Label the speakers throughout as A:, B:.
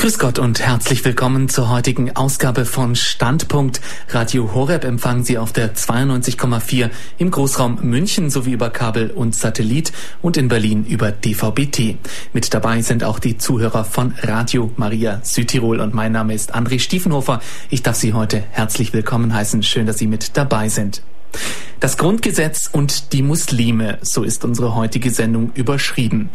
A: Grüß Gott und herzlich willkommen zur heutigen Ausgabe von Standpunkt. Radio Horeb empfangen Sie auf der 92,4 im Großraum München sowie über Kabel und Satellit und in Berlin über DVB-T. Mit dabei sind auch die Zuhörer von Radio Maria Südtirol und mein Name ist André Stiefenhofer. Ich darf Sie heute herzlich willkommen heißen. Schön, dass Sie mit dabei sind. Das Grundgesetz und die Muslime, so ist unsere heutige Sendung überschrieben.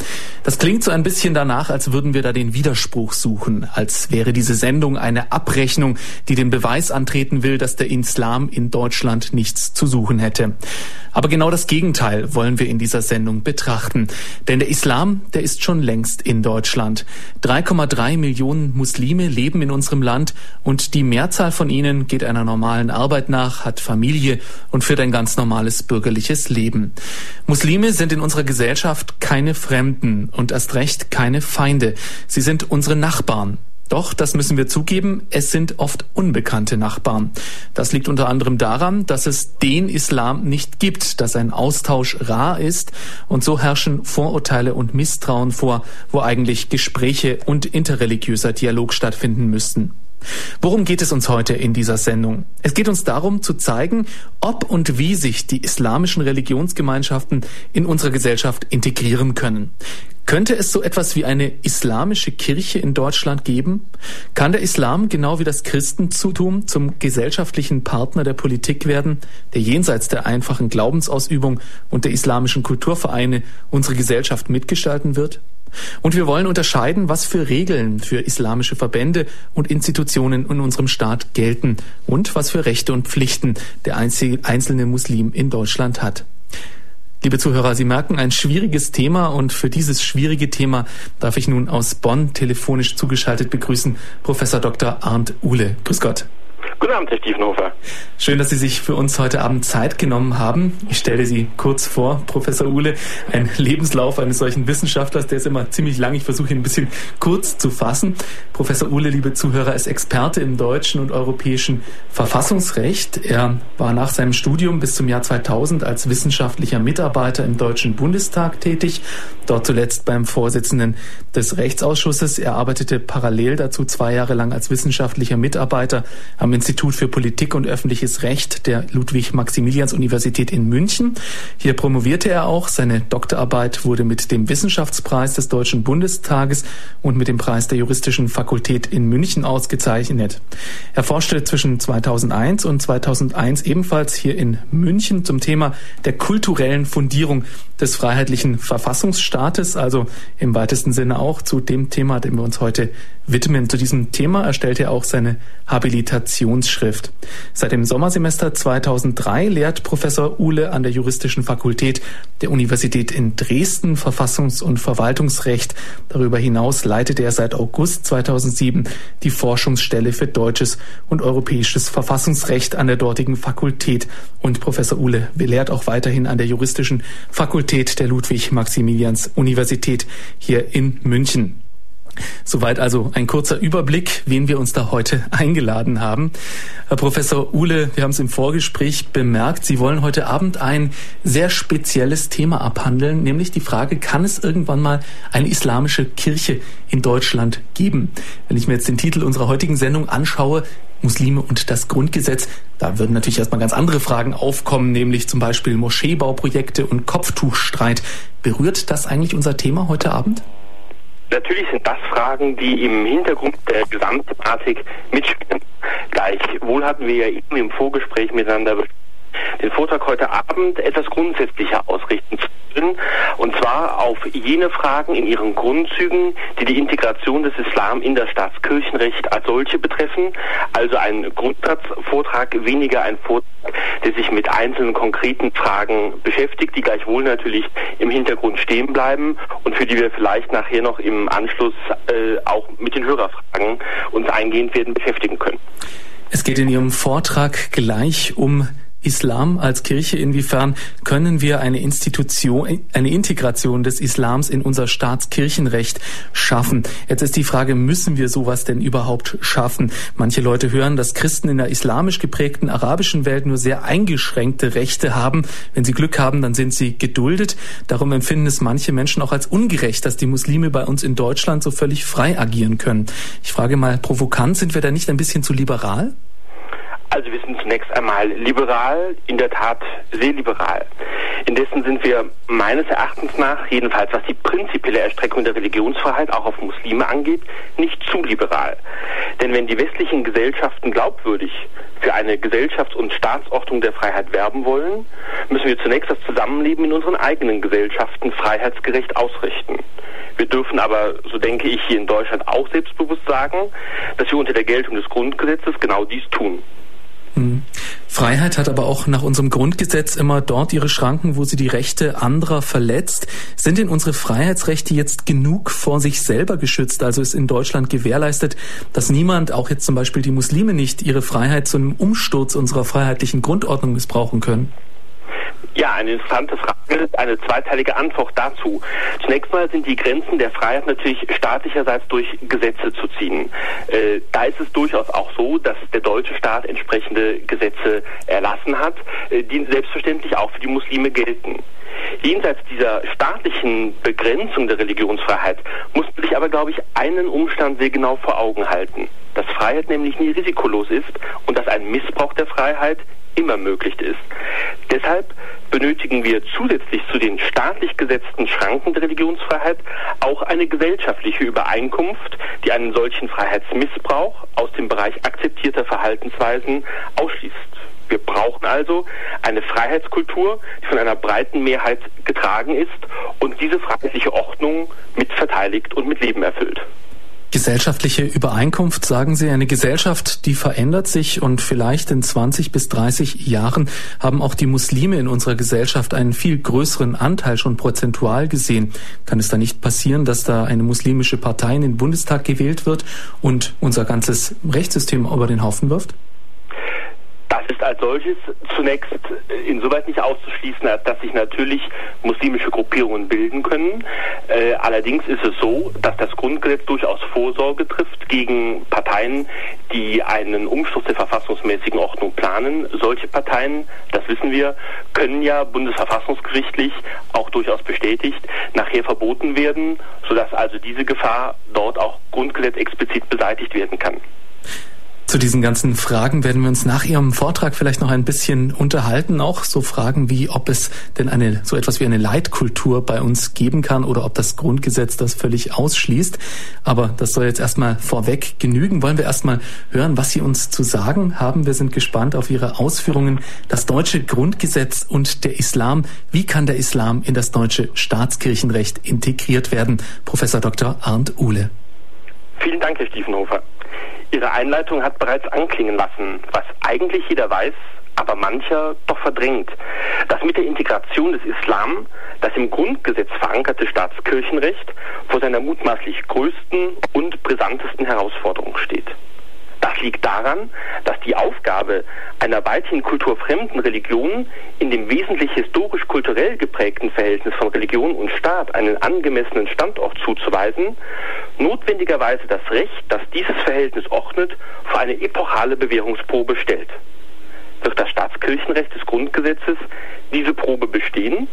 A: Das klingt so ein bisschen danach, als würden wir da den Widerspruch suchen, als wäre diese Sendung eine Abrechnung, die den Beweis antreten will, dass der Islam in Deutschland nichts zu suchen hätte. Aber genau das Gegenteil wollen wir in dieser Sendung betrachten. Denn der Islam, der ist schon längst in Deutschland. 3,3 Millionen Muslime leben in unserem Land und die Mehrzahl von ihnen geht einer normalen Arbeit nach, hat Familie und führt ein ganz normales bürgerliches Leben. Muslime sind in unserer Gesellschaft keine Fremden und erst recht keine Feinde. Sie sind unsere Nachbarn. Doch, das müssen wir zugeben, es sind oft unbekannte Nachbarn. Das liegt unter anderem daran, dass es den Islam nicht gibt, dass ein Austausch rar ist und so herrschen Vorurteile und Misstrauen vor, wo eigentlich Gespräche und interreligiöser Dialog stattfinden müssten. Worum geht es uns heute in dieser Sendung? Es geht uns darum zu zeigen, ob und wie sich die islamischen Religionsgemeinschaften in unserer Gesellschaft integrieren können. Könnte es so etwas wie eine islamische Kirche in Deutschland geben? Kann der Islam genau wie das Christentum zum gesellschaftlichen Partner der Politik werden, der jenseits der einfachen Glaubensausübung und der islamischen Kulturvereine unsere Gesellschaft mitgestalten wird? Und wir wollen unterscheiden, was für Regeln für islamische Verbände und Institutionen in unserem Staat gelten und was für Rechte und Pflichten der einzelne Muslim in Deutschland hat. Liebe Zuhörer, Sie merken ein schwieriges Thema und für dieses schwierige Thema darf ich nun aus Bonn telefonisch zugeschaltet begrüßen Professor Dr. Arndt Uhle. Grüß Gott.
B: Guten Abend, Herr Stiefenhofer.
A: Schön, dass Sie sich für uns heute Abend Zeit genommen haben. Ich stelle Sie kurz vor, Professor Uhle, ein Lebenslauf eines solchen Wissenschaftlers, der ist immer ziemlich lang. Ich versuche ihn ein bisschen kurz zu fassen. Professor Uhle, liebe Zuhörer, ist Experte im deutschen und europäischen Verfassungsrecht. Er war nach seinem Studium bis zum Jahr 2000 als wissenschaftlicher Mitarbeiter im Deutschen Bundestag tätig, dort zuletzt beim Vorsitzenden des Rechtsausschusses. Er arbeitete parallel dazu zwei Jahre lang als wissenschaftlicher Mitarbeiter am Institut für Politik und öffentliches Recht der Ludwig-Maximilians-Universität in München. Hier promovierte er auch. Seine Doktorarbeit wurde mit dem Wissenschaftspreis des Deutschen Bundestages und mit dem Preis der Juristischen Fakultät in München ausgezeichnet. Er forschte zwischen 2001 und 2001 ebenfalls hier in München zum Thema der kulturellen Fundierung des freiheitlichen Verfassungsstaates, also im weitesten Sinne auch zu dem Thema, dem wir uns heute widmen. Zu diesem Thema erstellte er auch seine Habilitationsschrift. Seit dem Sommersemester 2003 lehrt Professor Uhle an der Juristischen Fakultät der Universität in Dresden Verfassungs- und Verwaltungsrecht. Darüber hinaus leitet er seit August 2007 die Forschungsstelle für deutsches und europäisches Verfassungsrecht an der dortigen Fakultät. Und Professor Uhle lehrt auch weiterhin an der Juristischen Fakultät der Ludwig-Maximilians-Universität hier in München. Soweit also ein kurzer Überblick, wen wir uns da heute eingeladen haben. Herr Professor Uhle, wir haben es im Vorgespräch bemerkt, Sie wollen heute Abend ein sehr spezielles Thema abhandeln, nämlich die Frage, kann es irgendwann mal eine islamische Kirche in Deutschland geben? Wenn ich mir jetzt den Titel unserer heutigen Sendung anschaue, Muslime und das Grundgesetz, da würden natürlich erstmal ganz andere Fragen aufkommen, nämlich zum Beispiel Moscheebauprojekte und Kopftuchstreit. Berührt das eigentlich unser Thema heute Abend?
B: Natürlich sind das Fragen, die im Hintergrund der Gesamtthematik mitspielen. Gleichwohl hatten wir ja eben im Vorgespräch miteinander den Vortrag heute Abend etwas grundsätzlicher ausrichten zu können, und zwar auf jene Fragen in ihren Grundzügen, die die Integration des Islam in das Staatskirchenrecht als solche betreffen, also ein Grundsatzvortrag, weniger ein Vortrag, der sich mit einzelnen konkreten Fragen beschäftigt, die gleichwohl natürlich im Hintergrund stehen bleiben und für die wir vielleicht nachher noch im Anschluss äh, auch mit den Hörerfragen uns eingehend werden beschäftigen können.
A: Es geht in Ihrem Vortrag gleich um Islam als Kirche, inwiefern können wir eine Institution, eine Integration des Islams in unser Staatskirchenrecht schaffen? Jetzt ist die Frage, müssen wir sowas denn überhaupt schaffen? Manche Leute hören, dass Christen in der islamisch geprägten arabischen Welt nur sehr eingeschränkte Rechte haben. Wenn sie Glück haben, dann sind sie geduldet. Darum empfinden es manche Menschen auch als ungerecht, dass die Muslime bei uns in Deutschland so völlig frei agieren können. Ich frage mal provokant, sind wir da nicht ein bisschen zu liberal?
B: Also wir sind zunächst einmal liberal, in der Tat sehr liberal. Indessen sind wir meines Erachtens nach, jedenfalls was die prinzipielle Erstreckung der Religionsfreiheit auch auf Muslime angeht, nicht zu liberal. Denn wenn die westlichen Gesellschaften glaubwürdig für eine Gesellschafts- und Staatsordnung der Freiheit werben wollen, müssen wir zunächst das Zusammenleben in unseren eigenen Gesellschaften freiheitsgerecht ausrichten. Wir dürfen aber, so denke ich, hier in Deutschland auch selbstbewusst sagen, dass wir unter der Geltung des Grundgesetzes genau dies tun.
A: Hm. Freiheit hat aber auch nach unserem Grundgesetz immer dort ihre Schranken, wo sie die Rechte anderer verletzt. Sind denn unsere Freiheitsrechte jetzt genug vor sich selber geschützt? Also ist in Deutschland gewährleistet, dass niemand, auch jetzt zum Beispiel die Muslime nicht, ihre Freiheit zu einem Umsturz unserer freiheitlichen Grundordnung missbrauchen können?
B: Ja, eine interessante Frage, eine zweiteilige Antwort dazu. Zunächst mal sind die Grenzen der Freiheit natürlich staatlicherseits durch Gesetze zu ziehen. Äh, da ist es durchaus auch so, dass der deutsche Staat entsprechende Gesetze erlassen hat, äh, die selbstverständlich auch für die Muslime gelten. Jenseits dieser staatlichen Begrenzung der Religionsfreiheit muss man sich aber, glaube ich, einen Umstand sehr genau vor Augen halten. Dass Freiheit nämlich nie risikolos ist und dass ein Missbrauch der Freiheit immer möglich ist. Deshalb benötigen wir zusätzlich zu den staatlich gesetzten Schranken der Religionsfreiheit auch eine gesellschaftliche Übereinkunft, die einen solchen Freiheitsmissbrauch aus dem Bereich akzeptierter Verhaltensweisen ausschließt. Wir brauchen also eine Freiheitskultur, die von einer breiten Mehrheit getragen ist und diese freiheitliche Ordnung mitverteidigt und mit Leben erfüllt.
A: Gesellschaftliche Übereinkunft, sagen Sie, eine Gesellschaft, die verändert sich und vielleicht in 20 bis 30 Jahren haben auch die Muslime in unserer Gesellschaft einen viel größeren Anteil schon prozentual gesehen. Kann es da nicht passieren, dass da eine muslimische Partei in den Bundestag gewählt wird und unser ganzes Rechtssystem über den Haufen wirft?
B: Ist als solches zunächst insoweit nicht auszuschließen, dass sich natürlich muslimische Gruppierungen bilden können. Äh, allerdings ist es so, dass das Grundgesetz durchaus Vorsorge trifft gegen Parteien, die einen Umsturz der verfassungsmäßigen Ordnung planen. Solche Parteien, das wissen wir, können ja bundesverfassungsgerichtlich auch durchaus bestätigt nachher verboten werden, sodass also diese Gefahr dort auch Grundgesetz explizit beseitigt werden kann.
A: Zu diesen ganzen Fragen werden wir uns nach Ihrem Vortrag vielleicht noch ein bisschen unterhalten. Auch so Fragen wie, ob es denn eine, so etwas wie eine Leitkultur bei uns geben kann oder ob das Grundgesetz das völlig ausschließt. Aber das soll jetzt erstmal vorweg genügen. Wollen wir erstmal hören, was Sie uns zu sagen haben. Wir sind gespannt auf Ihre Ausführungen. Das deutsche Grundgesetz und der Islam. Wie kann der Islam in das deutsche Staatskirchenrecht integriert werden? Professor Dr. Arndt Uhle.
B: Vielen Dank, Herr Stiefenhofer. Ihre Einleitung hat bereits anklingen lassen, was eigentlich jeder weiß, aber mancher doch verdrängt, dass mit der Integration des Islam das im Grundgesetz verankerte Staatskirchenrecht vor seiner mutmaßlich größten und brisantesten Herausforderung steht. Das liegt daran, dass die Aufgabe einer weithin kulturfremden Religion in dem wesentlich historisch-kulturell geprägten Verhältnis von Religion und Staat einen angemessenen Standort zuzuweisen, notwendigerweise das Recht, das dieses Verhältnis ordnet, vor eine epochale Bewährungsprobe stellt. Wird das Staatskirchenrecht des Grundgesetzes diese Probe bestehen,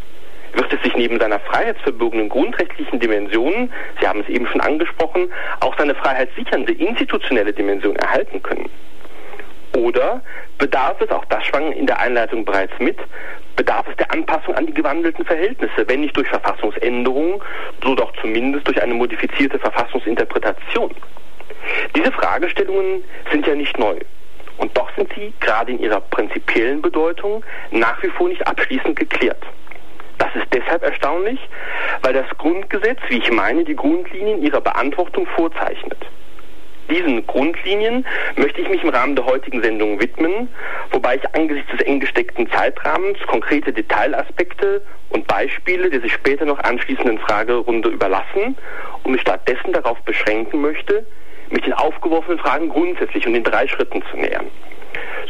B: wird es sich neben seiner freiheitsverbürgenden grundrechtlichen Dimensionen, Sie haben es eben schon angesprochen, auch seine freiheitssichernde institutionelle Dimension erhalten können. Oder bedarf es, auch das schwang in der Einleitung bereits mit, bedarf es der Anpassung an die gewandelten Verhältnisse, wenn nicht durch Verfassungsänderungen, so doch zumindest durch eine modifizierte Verfassungsinterpretation. Diese Fragestellungen sind ja nicht neu. Und doch sind sie, gerade in ihrer prinzipiellen Bedeutung, nach wie vor nicht abschließend geklärt. Das ist deshalb erstaunlich, weil das Grundgesetz, wie ich meine, die Grundlinien ihrer Beantwortung vorzeichnet. Diesen Grundlinien möchte ich mich im Rahmen der heutigen Sendung widmen, wobei ich angesichts des eng gesteckten Zeitrahmens konkrete Detailaspekte und Beispiele der sich später noch anschließenden Fragerunde überlassen und mich stattdessen darauf beschränken möchte, mich den aufgeworfenen Fragen grundsätzlich und in drei Schritten zu nähern.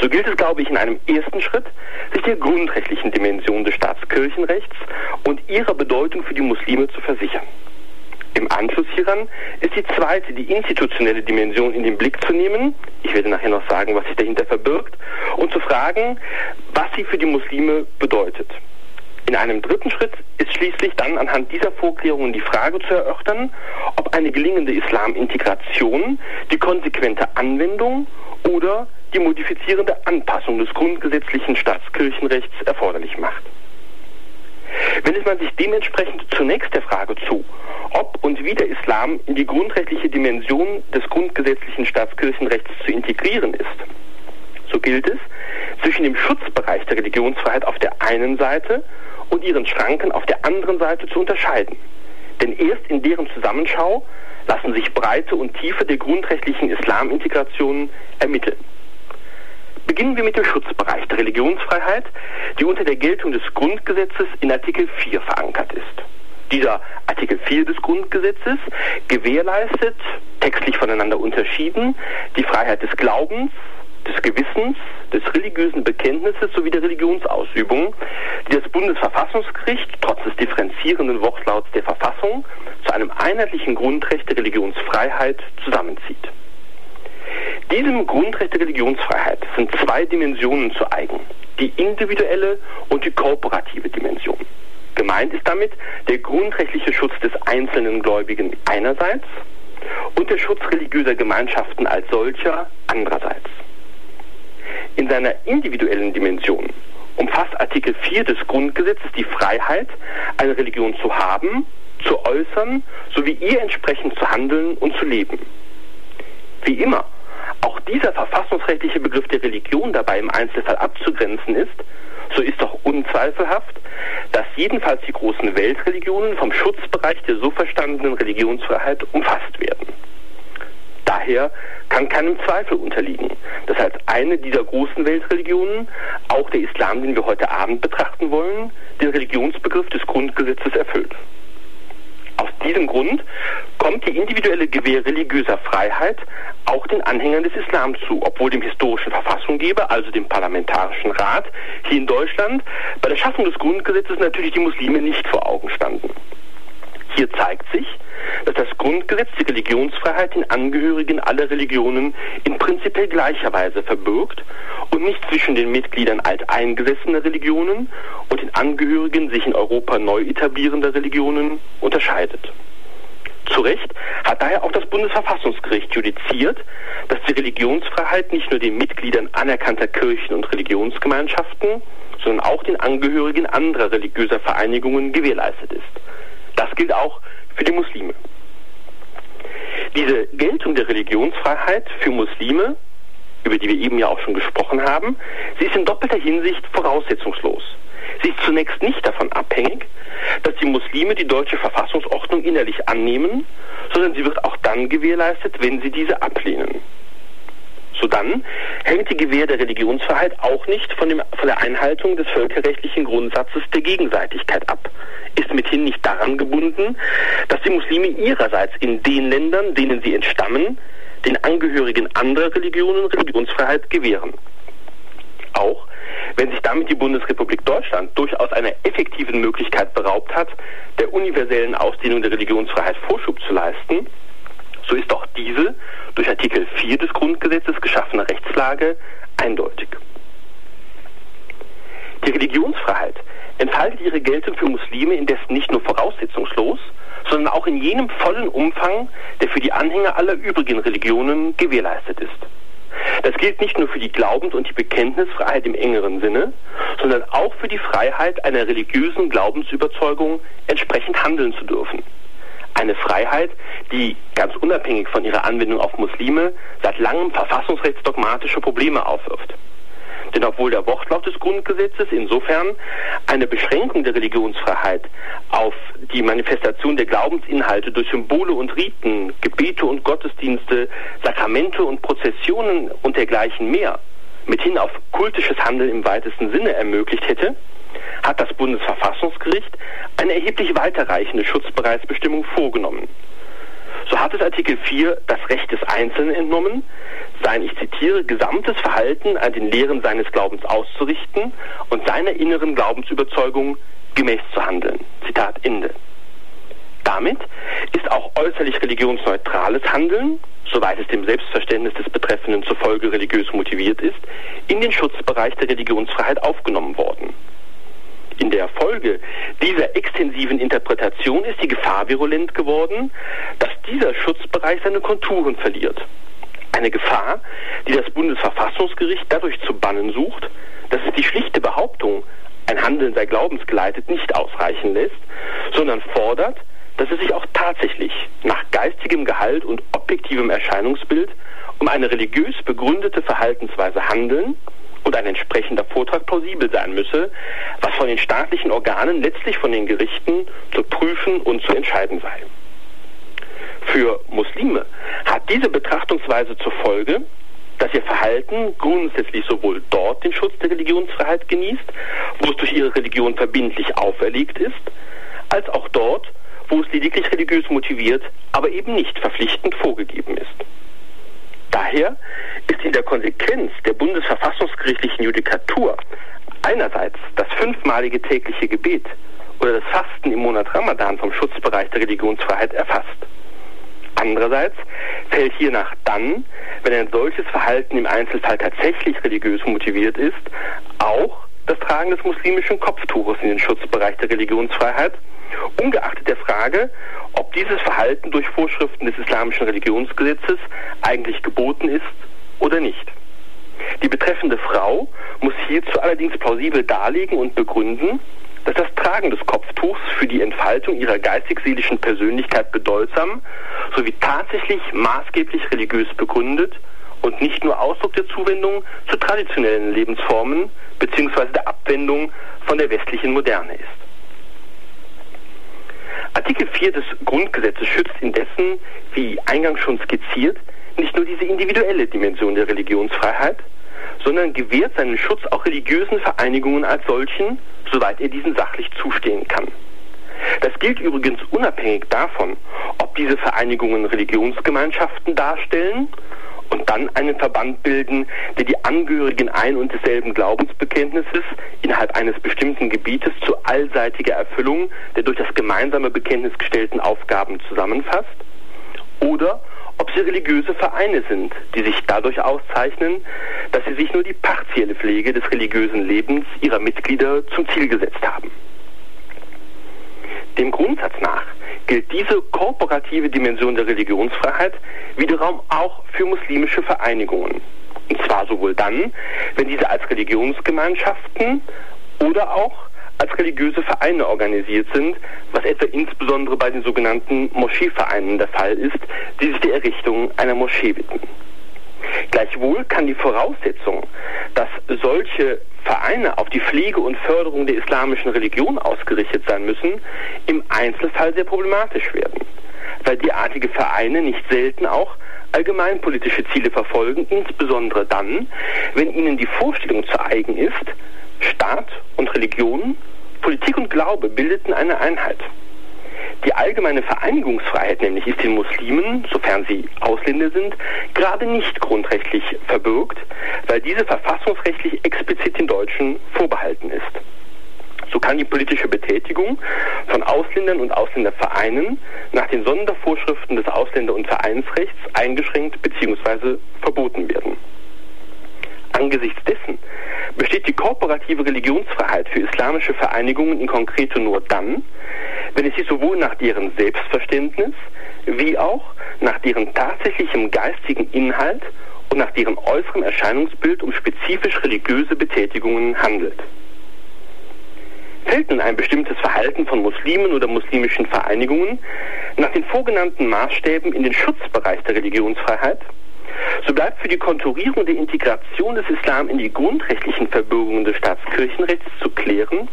B: So gilt es, glaube ich, in einem ersten Schritt, sich der grundrechtlichen Dimension des Staatskirchenrechts und ihrer Bedeutung für die Muslime zu versichern. Im Anschluss hieran ist die zweite, die institutionelle Dimension in den Blick zu nehmen. Ich werde nachher noch sagen, was sich dahinter verbirgt. Und zu fragen, was sie für die Muslime bedeutet. In einem dritten Schritt ist schließlich dann anhand dieser Vorklärungen die Frage zu erörtern, ob eine gelingende Islamintegration die konsequente Anwendung oder die modifizierende Anpassung des grundgesetzlichen Staatskirchenrechts erforderlich macht. Wendet man sich dementsprechend zunächst der Frage zu, ob und wie der Islam in die grundrechtliche Dimension des grundgesetzlichen Staatskirchenrechts zu integrieren ist, so gilt es, zwischen dem Schutzbereich der Religionsfreiheit auf der einen Seite und ihren Schranken auf der anderen Seite zu unterscheiden. Denn erst in deren Zusammenschau lassen sich Breite und Tiefe der grundrechtlichen Islamintegration ermitteln. Beginnen wir mit dem Schutzbereich der Religionsfreiheit, die unter der Geltung des Grundgesetzes in Artikel 4 verankert ist. Dieser Artikel 4 des Grundgesetzes gewährleistet, textlich voneinander unterschieden, die Freiheit des Glaubens, des Gewissens, des religiösen Bekenntnisses sowie der Religionsausübung, die das Bundesverfassungsgericht trotz des differenzierenden Wortlauts der Verfassung zu einem einheitlichen Grundrecht der Religionsfreiheit zusammenzieht. Diesem Grundrecht der Religionsfreiheit sind zwei Dimensionen zu eigen, die individuelle und die kooperative Dimension. Gemeint ist damit der grundrechtliche Schutz des einzelnen Gläubigen einerseits und der Schutz religiöser Gemeinschaften als solcher andererseits. In seiner individuellen Dimension umfasst Artikel 4 des Grundgesetzes die Freiheit, eine Religion zu haben, zu äußern sowie ihr entsprechend zu handeln und zu leben. Wie immer auch dieser verfassungsrechtliche Begriff der Religion dabei im Einzelfall abzugrenzen ist, so ist doch unzweifelhaft, dass jedenfalls die großen Weltreligionen vom Schutzbereich der so verstandenen Religionsfreiheit umfasst werden. Daher kann keinem Zweifel unterliegen, dass als eine dieser großen Weltreligionen auch der Islam, den wir heute Abend betrachten wollen, den Religionsbegriff des Grundgesetzes erfüllt. Aus diesem Grund kommt die individuelle Gewähr religiöser Freiheit auch den Anhängern des Islam zu, obwohl dem historischen Verfassunggeber, also dem Parlamentarischen Rat hier in Deutschland, bei der Schaffung des Grundgesetzes natürlich die Muslime nicht vor Augen standen. Hier zeigt sich, dass das Grundgesetz die Religionsfreiheit den Angehörigen aller Religionen in prinzipiell gleicher Weise verbirgt und nicht zwischen den Mitgliedern alteingesessener Religionen und den Angehörigen sich in Europa neu etablierender Religionen unterscheidet. Zu Recht hat daher auch das Bundesverfassungsgericht judiziert, dass die Religionsfreiheit nicht nur den Mitgliedern anerkannter Kirchen und Religionsgemeinschaften, sondern auch den Angehörigen anderer religiöser Vereinigungen gewährleistet ist. Das gilt auch für die Muslime. Diese Geltung der Religionsfreiheit für Muslime, über die wir eben ja auch schon gesprochen haben, sie ist in doppelter Hinsicht voraussetzungslos. Sie ist zunächst nicht davon abhängig, dass die Muslime die deutsche Verfassungsordnung innerlich annehmen, sondern sie wird auch dann gewährleistet, wenn sie diese ablehnen. Sodann hängt die Gewähr der Religionsfreiheit auch nicht von, dem, von der Einhaltung des völkerrechtlichen Grundsatzes der Gegenseitigkeit ab, ist mithin nicht daran gebunden, dass die Muslime ihrerseits in den Ländern, denen sie entstammen, den Angehörigen anderer Religionen Religionsfreiheit gewähren. Auch wenn sich damit die Bundesrepublik Deutschland durchaus einer effektiven Möglichkeit beraubt hat, der universellen Ausdehnung der Religionsfreiheit Vorschub zu leisten, so ist auch diese durch Artikel 4 des Grundgesetzes geschaffene Rechtslage eindeutig. Die Religionsfreiheit entfaltet ihre Geltung für Muslime indessen nicht nur voraussetzungslos, sondern auch in jenem vollen Umfang, der für die Anhänger aller übrigen Religionen gewährleistet ist. Das gilt nicht nur für die Glaubens- und die Bekenntnisfreiheit im engeren Sinne, sondern auch für die Freiheit einer religiösen Glaubensüberzeugung entsprechend handeln zu dürfen. Eine Freiheit, die ganz unabhängig von ihrer Anwendung auf Muslime seit langem verfassungsrechtsdogmatische Probleme aufwirft. Denn obwohl der Wortlaut des Grundgesetzes insofern eine Beschränkung der Religionsfreiheit auf die Manifestation der Glaubensinhalte durch Symbole und Riten, Gebete und Gottesdienste, Sakramente und Prozessionen und dergleichen mehr mithin auf kultisches Handeln im weitesten Sinne ermöglicht hätte, hat das Bundesverfassungsgericht eine erheblich weiterreichende Schutzbereichsbestimmung vorgenommen. So hat es Artikel 4 das Recht des Einzelnen entnommen, sein, ich zitiere, gesamtes Verhalten an den Lehren seines Glaubens auszurichten und seiner inneren Glaubensüberzeugung gemäß zu handeln. Zitat Ende. Damit ist auch äußerlich religionsneutrales Handeln, soweit es dem Selbstverständnis des Betreffenden zufolge religiös motiviert ist, in den Schutzbereich der Religionsfreiheit aufgenommen worden. In der Folge dieser extensiven Interpretation ist die Gefahr virulent geworden, dass dieser Schutzbereich seine Konturen verliert. Eine Gefahr, die das Bundesverfassungsgericht dadurch zu bannen sucht, dass es die schlichte Behauptung, ein Handeln sei glaubensgeleitet, nicht ausreichen lässt, sondern fordert, dass es sich auch tatsächlich nach geistigem Gehalt und objektivem Erscheinungsbild um eine religiös begründete Verhaltensweise handeln und ein entsprechender Vortrag plausibel sein müsse, was von den staatlichen Organen, letztlich von den Gerichten, zu prüfen und zu entscheiden sei. Für Muslime hat diese Betrachtungsweise zur Folge, dass ihr Verhalten grundsätzlich sowohl dort den Schutz der Religionsfreiheit genießt, wo es durch ihre Religion verbindlich auferlegt ist, als auch dort, wo es lediglich religiös motiviert, aber eben nicht verpflichtend vorgegeben ist. Daher ist in der Konsequenz der bundesverfassungsgerichtlichen Judikatur einerseits das fünfmalige tägliche Gebet oder das Fasten im Monat Ramadan vom Schutzbereich der Religionsfreiheit erfasst. Andererseits fällt hiernach dann, wenn ein solches Verhalten im Einzelfall tatsächlich religiös motiviert ist, auch das Tragen des muslimischen Kopftuches in den Schutzbereich der Religionsfreiheit, ungeachtet der Frage, ob dieses Verhalten durch Vorschriften des islamischen Religionsgesetzes eigentlich geboten ist oder nicht. Die betreffende Frau muss hierzu allerdings plausibel darlegen und begründen, dass das Tragen des Kopftuchs für die Entfaltung ihrer geistig-seelischen Persönlichkeit bedeutsam sowie tatsächlich maßgeblich religiös begründet und nicht nur Ausdruck der Zuwendung zu traditionellen Lebensformen bzw. der Abwendung von der westlichen Moderne ist. Artikel 4 des Grundgesetzes schützt indessen, wie eingangs schon skizziert, nicht nur diese individuelle Dimension der Religionsfreiheit, sondern gewährt seinen Schutz auch religiösen Vereinigungen als solchen, soweit er diesen sachlich zustehen kann. Das gilt übrigens unabhängig davon, ob diese Vereinigungen Religionsgemeinschaften darstellen und dann einen Verband bilden, der die Angehörigen ein und desselben Glaubensbekenntnisses innerhalb eines bestimmten Gebietes zu allseitiger Erfüllung der durch das gemeinsame Bekenntnis gestellten Aufgaben zusammenfasst, oder ob sie religiöse Vereine sind, die sich dadurch auszeichnen, dass sie sich nur die partielle Pflege des religiösen Lebens ihrer Mitglieder zum Ziel gesetzt haben. Dem Grundsatz nach gilt diese kooperative Dimension der Religionsfreiheit wiederum auch für muslimische Vereinigungen. Und zwar sowohl dann, wenn diese als Religionsgemeinschaften oder auch als religiöse Vereine organisiert sind, was etwa insbesondere bei den sogenannten Moscheevereinen der Fall ist, die sich der Errichtung einer Moschee widmen. Gleichwohl kann die Voraussetzung, dass solche Vereine auf die Pflege und Förderung der islamischen Religion ausgerichtet sein müssen, im Einzelfall sehr problematisch werden, weil derartige Vereine nicht selten auch allgemeinpolitische Ziele verfolgen, insbesondere dann, wenn ihnen die Vorstellung zu eigen ist, Staat und Religion, Politik und Glaube bildeten eine Einheit. Die allgemeine Vereinigungsfreiheit nämlich ist den Muslimen, sofern sie Ausländer sind, gerade nicht grundrechtlich verbürgt, weil diese verfassungsrechtlich explizit den Deutschen vorbehalten ist. So kann die politische Betätigung von Ausländern und Ausländervereinen nach den Sondervorschriften des Ausländer- und Vereinsrechts eingeschränkt bzw. verboten werden. Angesichts dessen besteht die kooperative Religionsfreiheit für islamische Vereinigungen in konkreto nur dann, wenn es sich sowohl nach deren Selbstverständnis wie auch nach deren tatsächlichem geistigen Inhalt und nach deren äußerem Erscheinungsbild um spezifisch religiöse Betätigungen handelt. Fällt nun ein bestimmtes Verhalten von Muslimen oder muslimischen Vereinigungen nach den vorgenannten Maßstäben in den Schutzbereich der Religionsfreiheit, so bleibt für die Konturierung der Integration des Islam in die grundrechtlichen Verbürgungen des Staatskirchenrechts zu klären,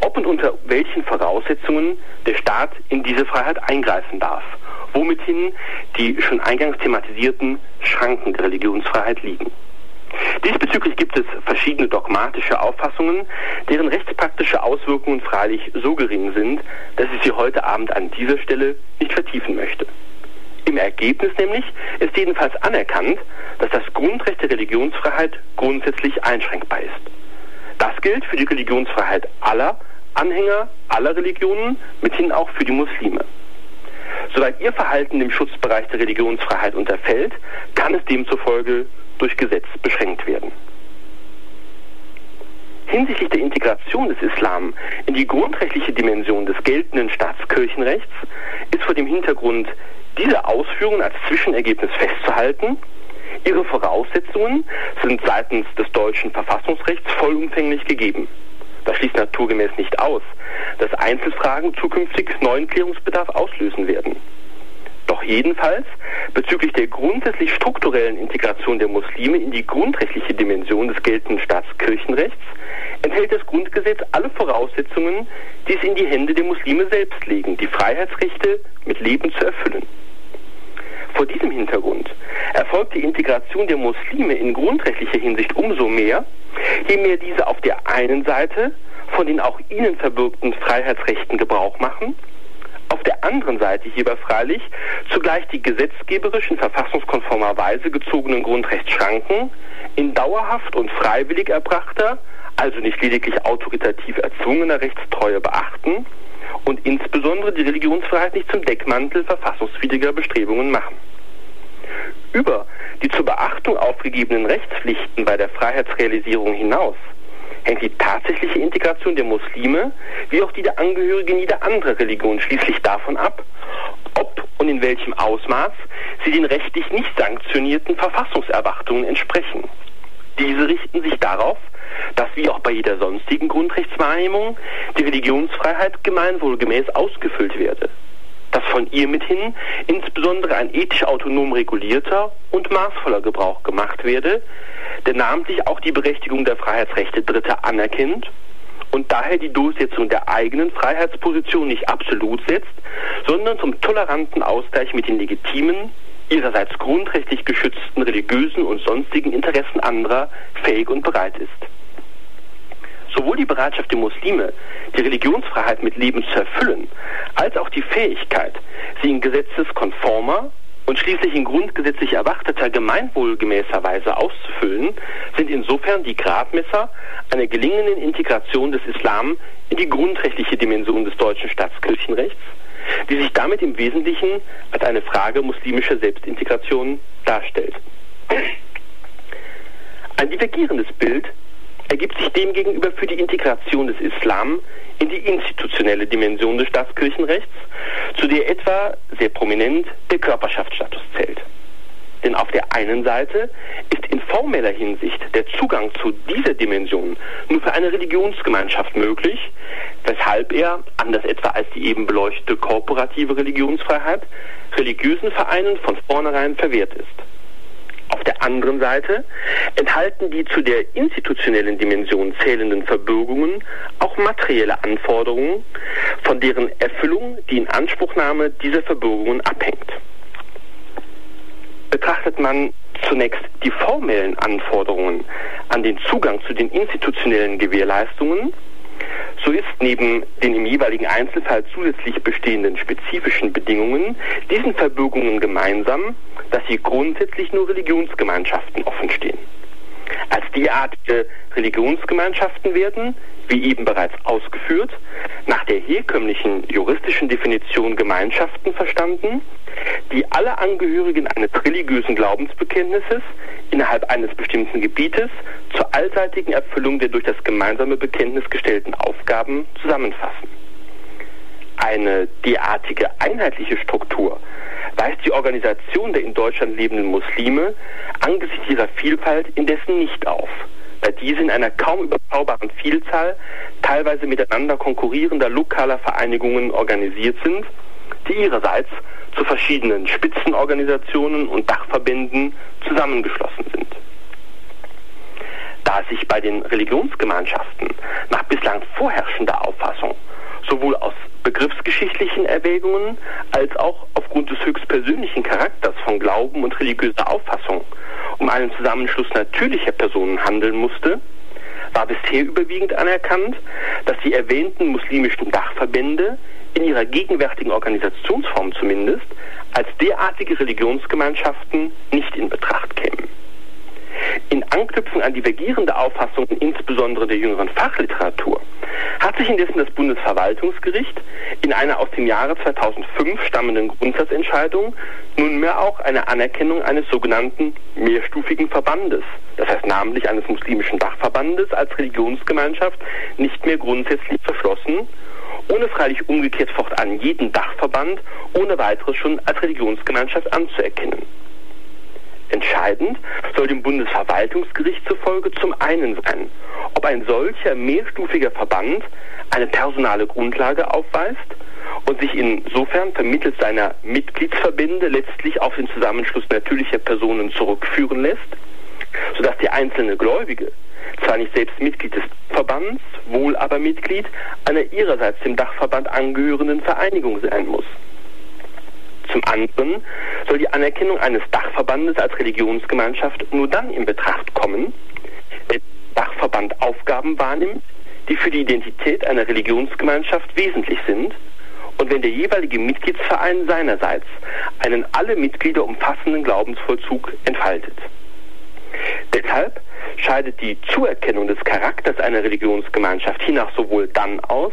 B: ob und unter welchen Voraussetzungen der Staat in diese Freiheit eingreifen darf, womithin die schon eingangs thematisierten Schranken der Religionsfreiheit liegen. Diesbezüglich gibt es verschiedene dogmatische Auffassungen, deren rechtspraktische Auswirkungen freilich so gering sind, dass ich sie heute Abend an dieser Stelle nicht vertiefen möchte. Im Ergebnis nämlich ist jedenfalls anerkannt, dass das Grundrecht der Religionsfreiheit grundsätzlich einschränkbar ist. Das gilt für die Religionsfreiheit aller Anhänger aller Religionen, mithin auch für die Muslime. Soweit ihr Verhalten dem Schutzbereich der Religionsfreiheit unterfällt, kann es demzufolge durch Gesetz beschränkt werden. Hinsichtlich der Integration des Islam in die grundrechtliche Dimension des geltenden Staatskirchenrechts ist vor dem Hintergrund dieser Ausführungen als Zwischenergebnis festzuhalten, ihre Voraussetzungen sind seitens des deutschen Verfassungsrechts vollumfänglich gegeben. Das schließt naturgemäß nicht aus, dass Einzelfragen zukünftig neuen Klärungsbedarf auslösen werden. Doch jedenfalls bezüglich der grundsätzlich strukturellen Integration der Muslime in die grundrechtliche Dimension des geltenden Staatskirchenrechts enthält das Grundgesetz alle Voraussetzungen, die es in die Hände der Muslime selbst legen, die Freiheitsrechte mit Leben zu erfüllen. Vor diesem Hintergrund erfolgt die Integration der Muslime in grundrechtlicher Hinsicht umso mehr, je mehr diese auf der einen Seite von den auch ihnen verbürgten Freiheitsrechten Gebrauch machen, auf der anderen Seite hierbei freilich zugleich die gesetzgeberisch in verfassungskonformer Weise gezogenen Grundrechtsschranken in dauerhaft und freiwillig erbrachter, also nicht lediglich autoritativ erzwungener Rechtstreue beachten und insbesondere die Religionsfreiheit nicht zum Deckmantel verfassungswidriger Bestrebungen machen. Über die zur Beachtung aufgegebenen Rechtspflichten bei der Freiheitsrealisierung hinaus hängt die tatsächliche Integration der Muslime wie auch die der Angehörigen jeder anderen Religion schließlich davon ab, ob und in welchem Ausmaß sie den rechtlich nicht sanktionierten Verfassungserwartungen entsprechen. Diese richten sich darauf, dass wie auch bei jeder sonstigen Grundrechtswahrnehmung die Religionsfreiheit gemeinwohlgemäß ausgefüllt werde. Dass von ihr mithin insbesondere ein ethisch autonom regulierter und maßvoller Gebrauch gemacht werde, der namentlich auch die Berechtigung der Freiheitsrechte Dritter anerkennt und daher die Durchsetzung der eigenen Freiheitsposition nicht absolut setzt, sondern zum toleranten Ausgleich mit den legitimen, ihrerseits grundrechtlich geschützten religiösen und sonstigen Interessen anderer fähig und bereit ist. Sowohl die Bereitschaft der Muslime, die Religionsfreiheit mit Leben zu erfüllen, als auch die Fähigkeit, sie in gesetzeskonformer und schließlich in grundgesetzlich erwarteter gemeinwohlgemäßer Weise auszufüllen, sind insofern die Gradmesser einer gelingenden Integration des Islam in die grundrechtliche Dimension des deutschen Staatskirchenrechts, die sich damit im Wesentlichen als eine Frage muslimischer Selbstintegration darstellt. Ein divergierendes Bild ergibt sich demgegenüber für die Integration des Islam in die institutionelle Dimension des Staatskirchenrechts, zu der etwa sehr prominent der Körperschaftsstatus zählt. Denn auf der einen Seite ist in formeller Hinsicht der Zugang zu dieser Dimension nur für eine Religionsgemeinschaft möglich, weshalb er, anders etwa als die eben beleuchtete korporative Religionsfreiheit, religiösen Vereinen von vornherein verwehrt ist. Auf der anderen Seite enthalten die zu der institutionellen Dimension zählenden Verbürgungen auch materielle Anforderungen, von deren Erfüllung die Inanspruchnahme dieser Verbürgungen abhängt. Betrachtet man zunächst die formellen Anforderungen an den Zugang zu den institutionellen Gewährleistungen, so ist neben den im jeweiligen Einzelfall zusätzlich bestehenden spezifischen Bedingungen diesen Verbürgungen gemeinsam, dass sie grundsätzlich nur Religionsgemeinschaften offenstehen. Als derartige Religionsgemeinschaften werden, wie eben bereits ausgeführt, nach der herkömmlichen juristischen Definition Gemeinschaften verstanden, die alle Angehörigen eines religiösen Glaubensbekenntnisses innerhalb eines bestimmten Gebietes zur allseitigen Erfüllung der durch das gemeinsame Bekenntnis gestellten Aufgaben zusammenfassen. Eine derartige einheitliche Struktur weist die Organisation der in Deutschland lebenden Muslime angesichts ihrer Vielfalt indessen nicht auf, da diese in einer kaum überschaubaren Vielzahl teilweise miteinander konkurrierender lokaler Vereinigungen organisiert sind, die ihrerseits zu verschiedenen Spitzenorganisationen und Dachverbänden zusammengeschlossen sind. Da sich bei den Religionsgemeinschaften nach bislang vorherrschender Auffassung sowohl aus begriffsgeschichtlichen Erwägungen als auch aufgrund des höchstpersönlichen Charakters von Glauben und religiöser Auffassung um einen Zusammenschluss natürlicher Personen handeln musste, war bisher überwiegend anerkannt, dass die erwähnten muslimischen Dachverbände in ihrer gegenwärtigen Organisationsform zumindest, als derartige Religionsgemeinschaften nicht in Betracht kämen. In Anknüpfung an divergierende Auffassungen insbesondere der jüngeren Fachliteratur hat sich indessen das Bundesverwaltungsgericht in einer aus dem Jahre 2005 stammenden Grundsatzentscheidung nunmehr auch eine Anerkennung eines sogenannten mehrstufigen Verbandes, das heißt namentlich eines muslimischen Dachverbandes als Religionsgemeinschaft, nicht mehr grundsätzlich verschlossen, ohne freilich umgekehrt fortan jeden Dachverband ohne weiteres schon als Religionsgemeinschaft anzuerkennen. Entscheidend soll dem Bundesverwaltungsgericht zufolge zum einen sein, ob ein solcher mehrstufiger Verband eine personale Grundlage aufweist und sich insofern vermittels seiner Mitgliedsverbände letztlich auf den Zusammenschluss natürlicher Personen zurückführen lässt, sodass der einzelne Gläubige zwar nicht selbst Mitglied des Verbands, wohl aber Mitglied einer ihrerseits dem Dachverband angehörenden Vereinigung sein muss. Zum anderen soll die Anerkennung eines Dachverbandes als Religionsgemeinschaft nur dann in Betracht kommen, wenn der Dachverband Aufgaben wahrnimmt, die für die Identität einer Religionsgemeinschaft wesentlich sind und wenn der jeweilige Mitgliedsverein seinerseits einen alle Mitglieder umfassenden Glaubensvollzug entfaltet. Deshalb scheidet die Zuerkennung des Charakters einer Religionsgemeinschaft hiernach sowohl dann aus,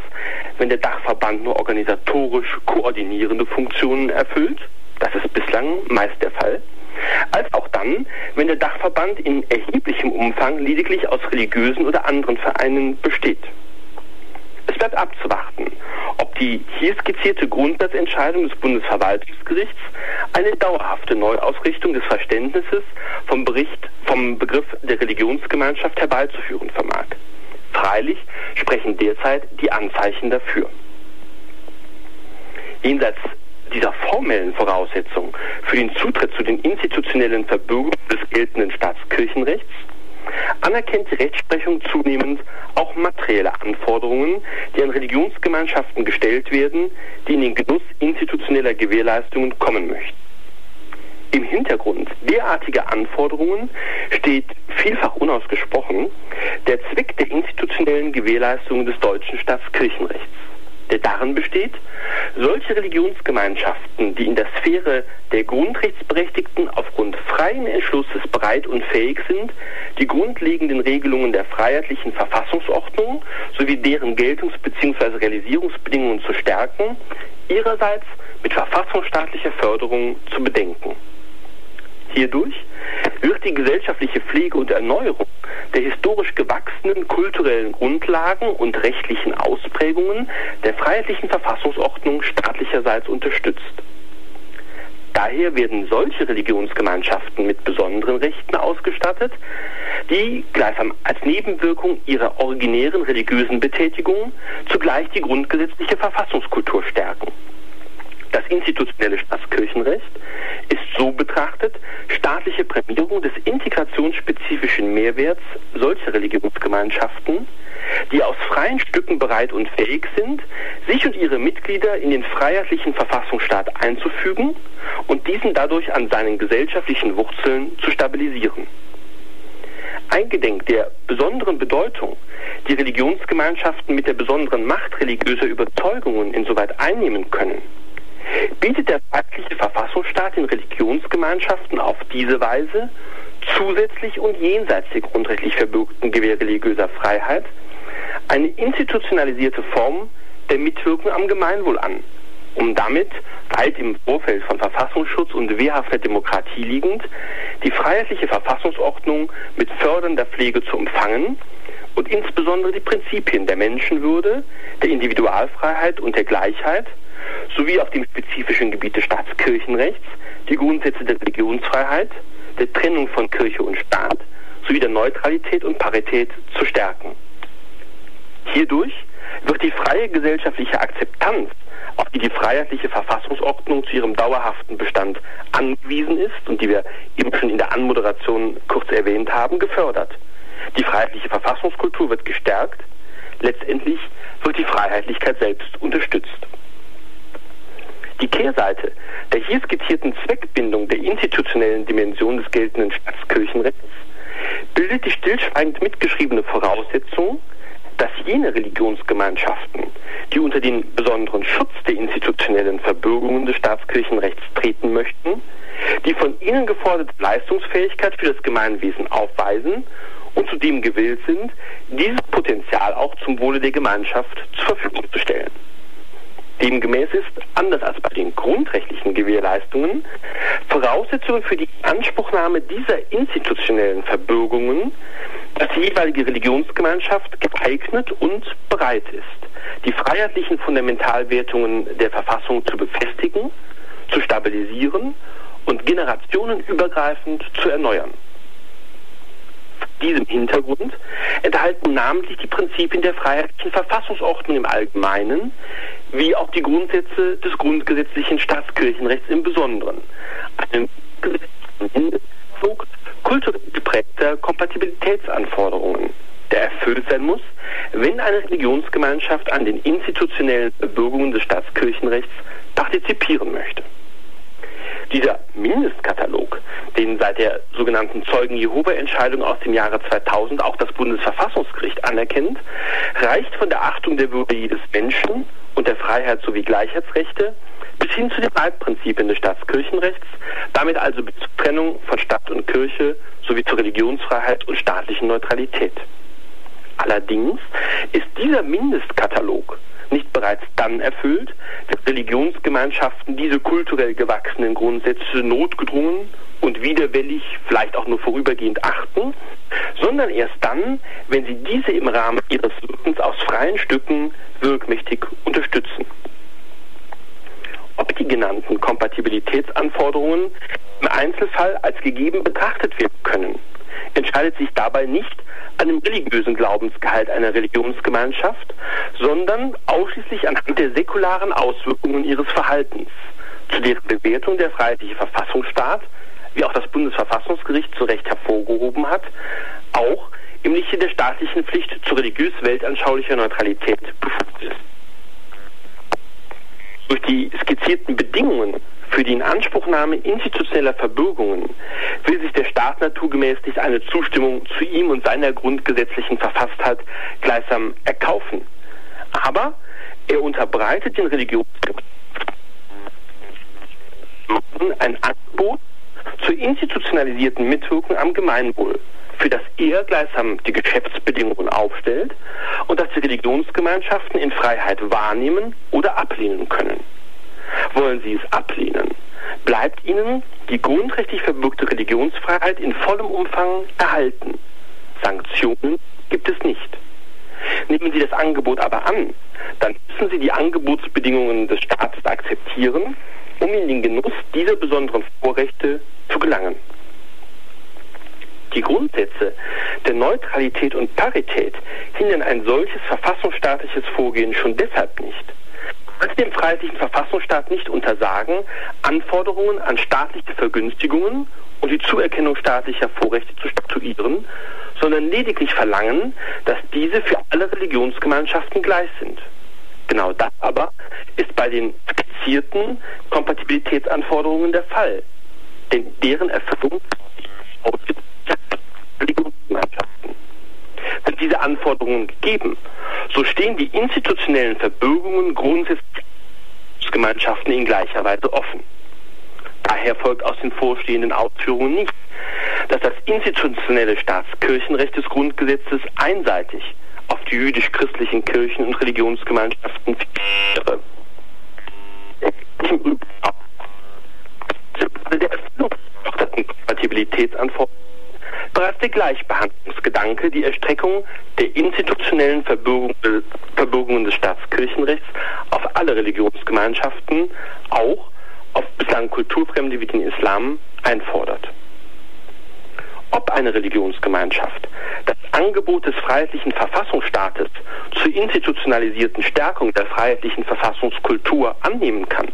B: wenn der Dachverband nur organisatorisch koordinierende Funktionen erfüllt, das ist bislang meist der Fall, als auch dann, wenn der Dachverband in erheblichem Umfang lediglich aus religiösen oder anderen Vereinen besteht. Es bleibt abzuwarten, ob die hier skizzierte Grundsatzentscheidung des Bundesverwaltungsgerichts eine dauerhafte Neuausrichtung des Verständnisses vom, Bericht, vom Begriff der Religionsgemeinschaft herbeizuführen vermag. Freilich sprechen derzeit die Anzeichen dafür. Jenseits dieser formellen Voraussetzung für den Zutritt zu den institutionellen Verbürgungen des geltenden Staatskirchenrechts anerkennt die Rechtsprechung zunehmend auch materielle Anforderungen, die an Religionsgemeinschaften gestellt werden, die in den Genuss institutioneller Gewährleistungen kommen möchten. Im Hintergrund derartiger Anforderungen steht vielfach unausgesprochen der Zweck der institutionellen Gewährleistungen des deutschen Staatskirchenrechts der darin besteht, solche Religionsgemeinschaften, die in der Sphäre der Grundrechtsberechtigten aufgrund freien Entschlusses bereit und fähig sind, die grundlegenden Regelungen der freiheitlichen Verfassungsordnung sowie deren Geltungs- bzw. Realisierungsbedingungen zu stärken, ihrerseits mit verfassungsstaatlicher Förderung zu bedenken. Hierdurch wird die gesellschaftliche Pflege und Erneuerung der historisch gewachsenen kulturellen Grundlagen und rechtlichen Ausprägungen der freiheitlichen Verfassungsordnung staatlicherseits unterstützt. Daher werden solche Religionsgemeinschaften mit besonderen Rechten ausgestattet, die gleichsam als Nebenwirkung ihrer originären religiösen Betätigung zugleich die grundgesetzliche Verfassungskultur stärken. Das institutionelle Staatskirchenrecht ist so betrachtet staatliche Prämierung des integrationsspezifischen Mehrwerts solcher Religionsgemeinschaften, die aus freien Stücken bereit und fähig sind, sich und ihre Mitglieder in den freiheitlichen Verfassungsstaat einzufügen und diesen dadurch an seinen gesellschaftlichen Wurzeln zu stabilisieren. Eingedenk der besonderen Bedeutung, die Religionsgemeinschaften mit der besonderen Macht religiöser Überzeugungen insoweit einnehmen können, bietet der freiheitliche Verfassungsstaat den Religionsgemeinschaften auf diese Weise zusätzlich und jenseits der grundrechtlich verbürgten Gewähr religiöser Freiheit eine institutionalisierte Form der Mitwirkung am Gemeinwohl an, um damit, weit im Vorfeld von Verfassungsschutz und wehrhafter Demokratie liegend, die freiheitliche Verfassungsordnung mit fördernder Pflege zu umfangen und insbesondere die Prinzipien der Menschenwürde, der Individualfreiheit und der Gleichheit sowie auf dem spezifischen Gebiet des Staatskirchenrechts die Grundsätze der Religionsfreiheit, der Trennung von Kirche und Staat sowie der Neutralität und Parität zu stärken. Hierdurch wird die freie gesellschaftliche Akzeptanz, auf die die freiheitliche Verfassungsordnung zu ihrem dauerhaften Bestand angewiesen ist und die wir eben schon in der Anmoderation kurz erwähnt haben, gefördert. Die freiheitliche Verfassungskultur wird gestärkt, letztendlich wird die Freiheitlichkeit selbst unterstützt. Die Kehrseite der hier skizzierten Zweckbindung der institutionellen Dimension des geltenden Staatskirchenrechts bildet die stillschweigend mitgeschriebene Voraussetzung, dass jene Religionsgemeinschaften, die unter den besonderen Schutz der institutionellen Verbürgungen des Staatskirchenrechts treten möchten, die von ihnen geforderte Leistungsfähigkeit für das Gemeinwesen aufweisen und zudem gewillt sind, dieses Potenzial auch zum Wohle der Gemeinschaft zur Verfügung zu stellen. Demgemäß ist, anders als bei den grundrechtlichen Gewährleistungen, Voraussetzungen für die Anspruchnahme dieser institutionellen Verbürgungen, dass die jeweilige Religionsgemeinschaft geeignet und bereit ist, die freiheitlichen Fundamentalwertungen der Verfassung zu befestigen, zu stabilisieren und generationenübergreifend zu erneuern diesem Hintergrund enthalten namentlich die Prinzipien der freiheitlichen Verfassungsordnung im Allgemeinen, wie auch die Grundsätze des grundgesetzlichen Staatskirchenrechts im Besonderen, Hintergrund kulturell geprägter Kompatibilitätsanforderungen, der erfüllt sein muss, wenn eine Religionsgemeinschaft an den institutionellen Verbürgungen des Staatskirchenrechts partizipieren möchte. Dieser Mindestkatalog, den seit der sogenannten Zeugen-Jehova-Entscheidung aus dem Jahre 2000 auch das Bundesverfassungsgericht anerkennt, reicht von der Achtung der Würde jedes Menschen und der Freiheit sowie Gleichheitsrechte bis hin zu den Leitprinzipien des Staatskirchenrechts, damit also bis zur Trennung von Staat und Kirche sowie zur Religionsfreiheit und staatlichen Neutralität. Allerdings ist dieser Mindestkatalog nicht bereits dann erfüllt, wenn Religionsgemeinschaften diese kulturell gewachsenen Grundsätze notgedrungen und widerwillig, vielleicht auch nur vorübergehend achten, sondern erst dann, wenn sie diese im Rahmen ihres Wirkens aus freien Stücken wirkmächtig unterstützen. Ob die genannten Kompatibilitätsanforderungen im Einzelfall als gegeben betrachtet werden können, entscheidet sich dabei nicht an dem religiösen Glaubensgehalt einer Religionsgemeinschaft, sondern ausschließlich anhand der säkularen Auswirkungen ihres Verhaltens, zu deren Bewertung der freiheitliche Verfassungsstaat, wie auch das Bundesverfassungsgericht zu Recht hervorgehoben hat, auch im Lichte der staatlichen Pflicht zu religiös-weltanschaulicher Neutralität befugt ist. Durch die skizzierten Bedingungen für die Inanspruchnahme institutioneller Verbürgungen will sich der Staat naturgemäß nicht eine Zustimmung zu ihm und seiner grundgesetzlichen Verfasstheit gleichsam erkaufen. Aber er unterbreitet den Religionsgemeinschaften ein Angebot zur institutionalisierten Mitwirkung am Gemeinwohl, für das er gleichsam die Geschäftsbedingungen aufstellt und das die Religionsgemeinschaften in Freiheit wahrnehmen oder ablehnen können. Wollen sie es ablehnen, bleibt ihnen die grundrechtlich verbürgte Religionsfreiheit in vollem Umfang erhalten. Sanktionen gibt es nicht. Nehmen Sie das Angebot aber an, dann müssen Sie die Angebotsbedingungen des Staates akzeptieren, um in den Genuss dieser besonderen Vorrechte zu gelangen. Die Grundsätze der Neutralität und Parität hindern ein solches verfassungsstaatliches Vorgehen schon deshalb nicht, weil dem freiheitlichen Verfassungsstaat nicht untersagen, Anforderungen an staatliche Vergünstigungen und die Zuerkennung staatlicher Vorrechte zu statuieren, sondern lediglich verlangen, dass diese für alle Religionsgemeinschaften gleich sind. Genau das aber ist bei den skizzierten Kompatibilitätsanforderungen der Fall, denn deren Erfüllung Religionsgemeinschaften. Sind diese Anforderungen gegeben, so stehen die institutionellen Verbürgungen grundsätzlich Gemeinschaften in gleicher Weise offen. Daher folgt aus den vorstehenden Ausführungen nicht, dass das institutionelle Staatskirchenrecht des Grundgesetzes einseitig auf die jüdisch-christlichen Kirchen und Religionsgemeinschaften fixiere. Der Erfüllung der Kompatibilitätsanforderungen bereits der Gleichbehandlungsgedanke die Erstreckung der institutionellen Verbürgungen des Staatskirchenrechts auf alle Religionsgemeinschaften, auch auf bislang Kulturfremde wie den Islam, einfordert. Ob eine Religionsgemeinschaft das Angebot des freiheitlichen Verfassungsstaates zur institutionalisierten Stärkung der freiheitlichen Verfassungskultur annehmen kann,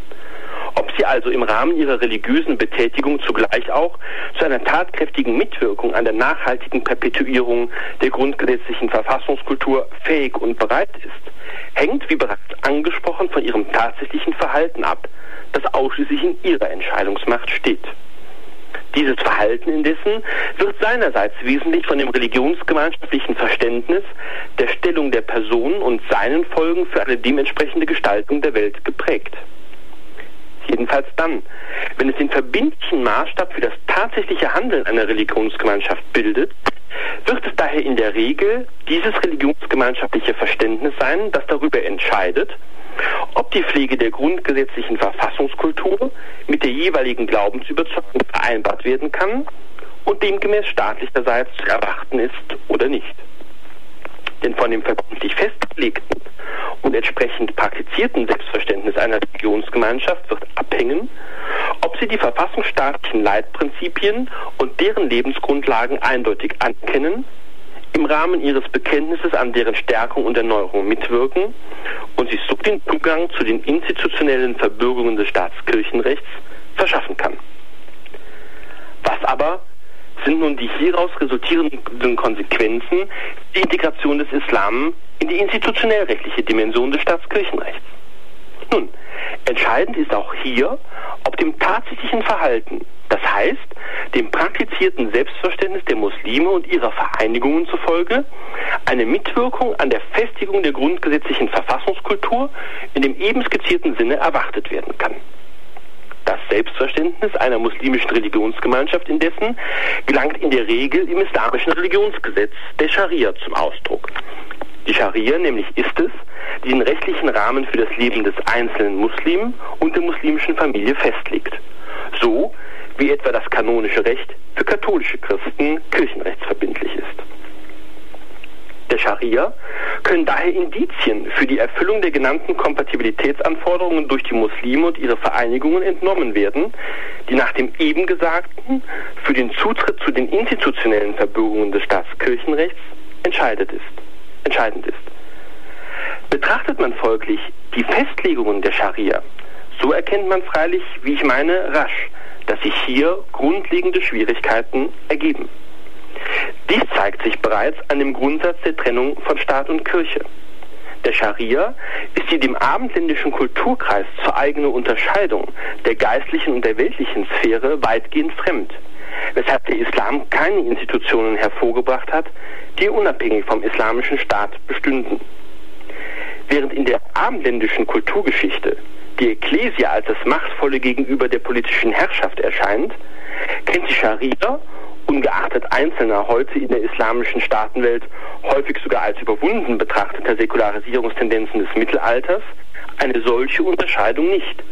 B: ob sie also im Rahmen ihrer religiösen Betätigung zugleich auch zu einer tatkräftigen Mitwirkung an der nachhaltigen Perpetuierung der grundgesetzlichen Verfassungskultur fähig und bereit ist, hängt, wie bereits angesprochen, von ihrem tatsächlichen Verhalten ab, das ausschließlich in ihrer Entscheidungsmacht steht. Dieses Verhalten indessen wird seinerseits wesentlich von dem religionsgemeinschaftlichen Verständnis der Stellung der Person und seinen Folgen für eine dementsprechende Gestaltung der Welt geprägt. Jedenfalls dann, wenn es den verbindlichen Maßstab für das tatsächliche Handeln einer Religionsgemeinschaft bildet, wird es daher in der Regel dieses religionsgemeinschaftliche Verständnis sein, das darüber entscheidet, ob die Pflege der grundgesetzlichen Verfassungskultur mit der jeweiligen Glaubensüberzeugung vereinbart werden kann und demgemäß staatlicherseits zu erwarten ist oder nicht. Denn von dem verbindlich festgelegten und entsprechend praktizierten Selbstverständnis einer Religionsgemeinschaft wird abhängen, ob sie die verfassungsstaatlichen Leitprinzipien und deren Lebensgrundlagen eindeutig anerkennen, im Rahmen ihres Bekenntnisses an deren Stärkung und Erneuerung mitwirken und sich so den Zugang zu den institutionellen Verbürgungen des Staatskirchenrechts verschaffen kann. Was aber sind nun die hieraus resultierenden Konsequenzen der Integration des Islam in die institutionell-rechtliche Dimension des Staatskirchenrechts. Nun, entscheidend ist auch hier, ob dem tatsächlichen Verhalten, das heißt dem praktizierten Selbstverständnis der Muslime und ihrer Vereinigungen zufolge, eine Mitwirkung an der Festigung der grundgesetzlichen Verfassungskultur in dem eben skizzierten Sinne erwartet werden kann. Das Selbstverständnis einer muslimischen Religionsgemeinschaft indessen gelangt in der Regel im islamischen Religionsgesetz der Scharia zum Ausdruck. Die Scharia nämlich ist es, die den rechtlichen Rahmen für das Leben des einzelnen Muslim und der muslimischen Familie festlegt. So wie etwa das kanonische Recht für katholische Christen kirchenrechtsverbindlich ist der Scharia können daher Indizien für die Erfüllung der genannten Kompatibilitätsanforderungen durch die Muslime und ihre Vereinigungen entnommen werden, die nach dem eben Gesagten für den Zutritt zu den institutionellen Verbürgungen des Staatskirchenrechts entscheidet ist, entscheidend ist. Betrachtet man folglich die Festlegungen der Scharia, so erkennt man freilich, wie ich meine, rasch, dass sich hier grundlegende Schwierigkeiten ergeben. Dies zeigt sich bereits an dem Grundsatz der Trennung von Staat und Kirche. Der Scharia ist die dem abendländischen Kulturkreis zur eigenen Unterscheidung der geistlichen und der weltlichen Sphäre weitgehend fremd, weshalb der Islam keine Institutionen hervorgebracht hat, die unabhängig vom islamischen Staat bestünden. Während in der abendländischen Kulturgeschichte die Ekklesia als das Machtvolle gegenüber der politischen Herrschaft erscheint, kennt die Scharia ungeachtet einzelner heute in der islamischen Staatenwelt häufig sogar als überwunden betrachteter Säkularisierungstendenzen des Mittelalters, eine solche Unterscheidung nicht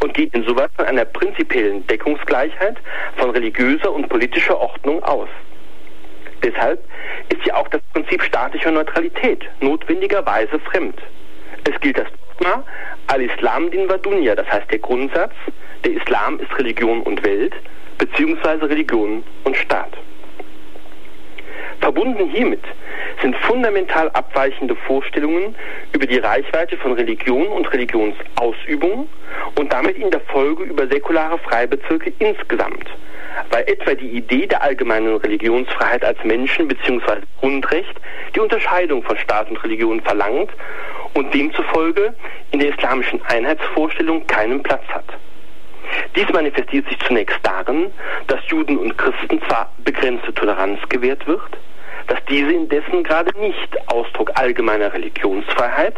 B: und geht insoweit von einer prinzipiellen Deckungsgleichheit von religiöser und politischer Ordnung aus. Deshalb ist ja auch das Prinzip staatlicher Neutralität notwendigerweise fremd. Es gilt das Dogma Al-Islam din Dunya, das heißt der Grundsatz, der Islam ist Religion und Welt, beziehungsweise Religion und Staat. Verbunden hiermit sind fundamental abweichende Vorstellungen über die Reichweite von Religion und Religionsausübung und damit in der Folge über säkulare Freibezirke insgesamt, weil etwa die Idee der allgemeinen Religionsfreiheit als Menschen- bzw. Grundrecht die Unterscheidung von Staat und Religion verlangt und demzufolge in der islamischen Einheitsvorstellung keinen Platz hat. Dies manifestiert sich zunächst darin, dass Juden und Christen zwar begrenzte Toleranz gewährt wird, dass diese indessen gerade nicht Ausdruck allgemeiner Religionsfreiheit,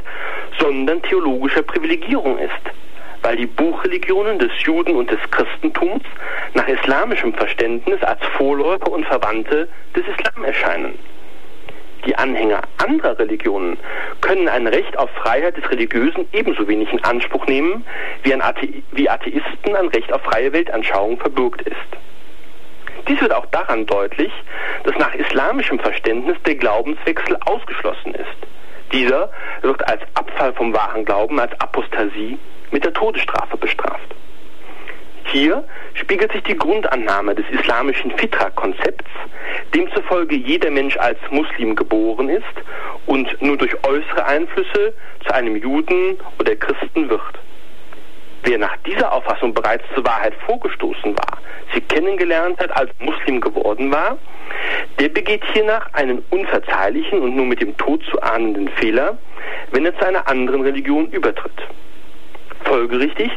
B: sondern theologischer Privilegierung ist, weil die Buchreligionen des Juden und des Christentums nach islamischem Verständnis als Vorläufer und Verwandte des Islam erscheinen. Die Anhänger anderer Religionen können ein Recht auf Freiheit des Religiösen ebenso wenig in Anspruch nehmen, wie, Athe wie Atheisten ein Recht auf freie Weltanschauung verbürgt ist. Dies wird auch daran deutlich, dass nach islamischem Verständnis der Glaubenswechsel ausgeschlossen ist. Dieser wird als Abfall vom wahren Glauben, als Apostasie mit der Todesstrafe bestraft. Hier spiegelt sich die Grundannahme des islamischen Fitra-Konzepts, demzufolge jeder Mensch als Muslim geboren ist und nur durch äußere Einflüsse zu einem Juden oder Christen wird. Wer nach dieser Auffassung bereits zur Wahrheit vorgestoßen war, sie kennengelernt hat, als Muslim geworden war, der begeht hiernach einen unverzeihlichen und nur mit dem Tod zu ahnenden Fehler, wenn er zu einer anderen Religion übertritt. Folgerichtig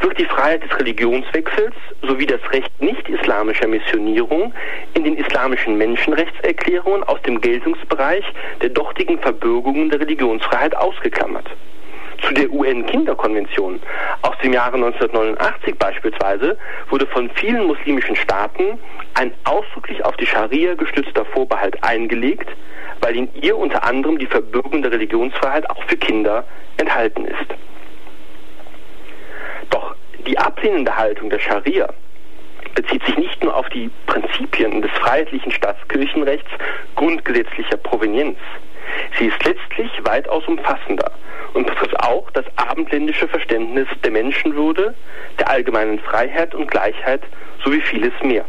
B: wird die Freiheit des Religionswechsels sowie das Recht nicht-islamischer Missionierung in den islamischen Menschenrechtserklärungen aus dem Geltungsbereich der dortigen Verbürgungen der Religionsfreiheit ausgeklammert. Zu der UN-Kinderkonvention aus dem Jahre 1989 beispielsweise wurde von vielen muslimischen Staaten ein ausdrücklich auf die Scharia gestützter Vorbehalt eingelegt, weil in ihr unter anderem die Verbürgung der Religionsfreiheit auch für Kinder enthalten ist. Doch die ablehnende Haltung der Scharia bezieht sich nicht nur auf die Prinzipien des freiheitlichen Staatskirchenrechts grundgesetzlicher Provenienz. Sie ist letztlich weitaus umfassender und betrifft auch das abendländische Verständnis der Menschenwürde, der allgemeinen Freiheit und Gleichheit sowie vieles mehr.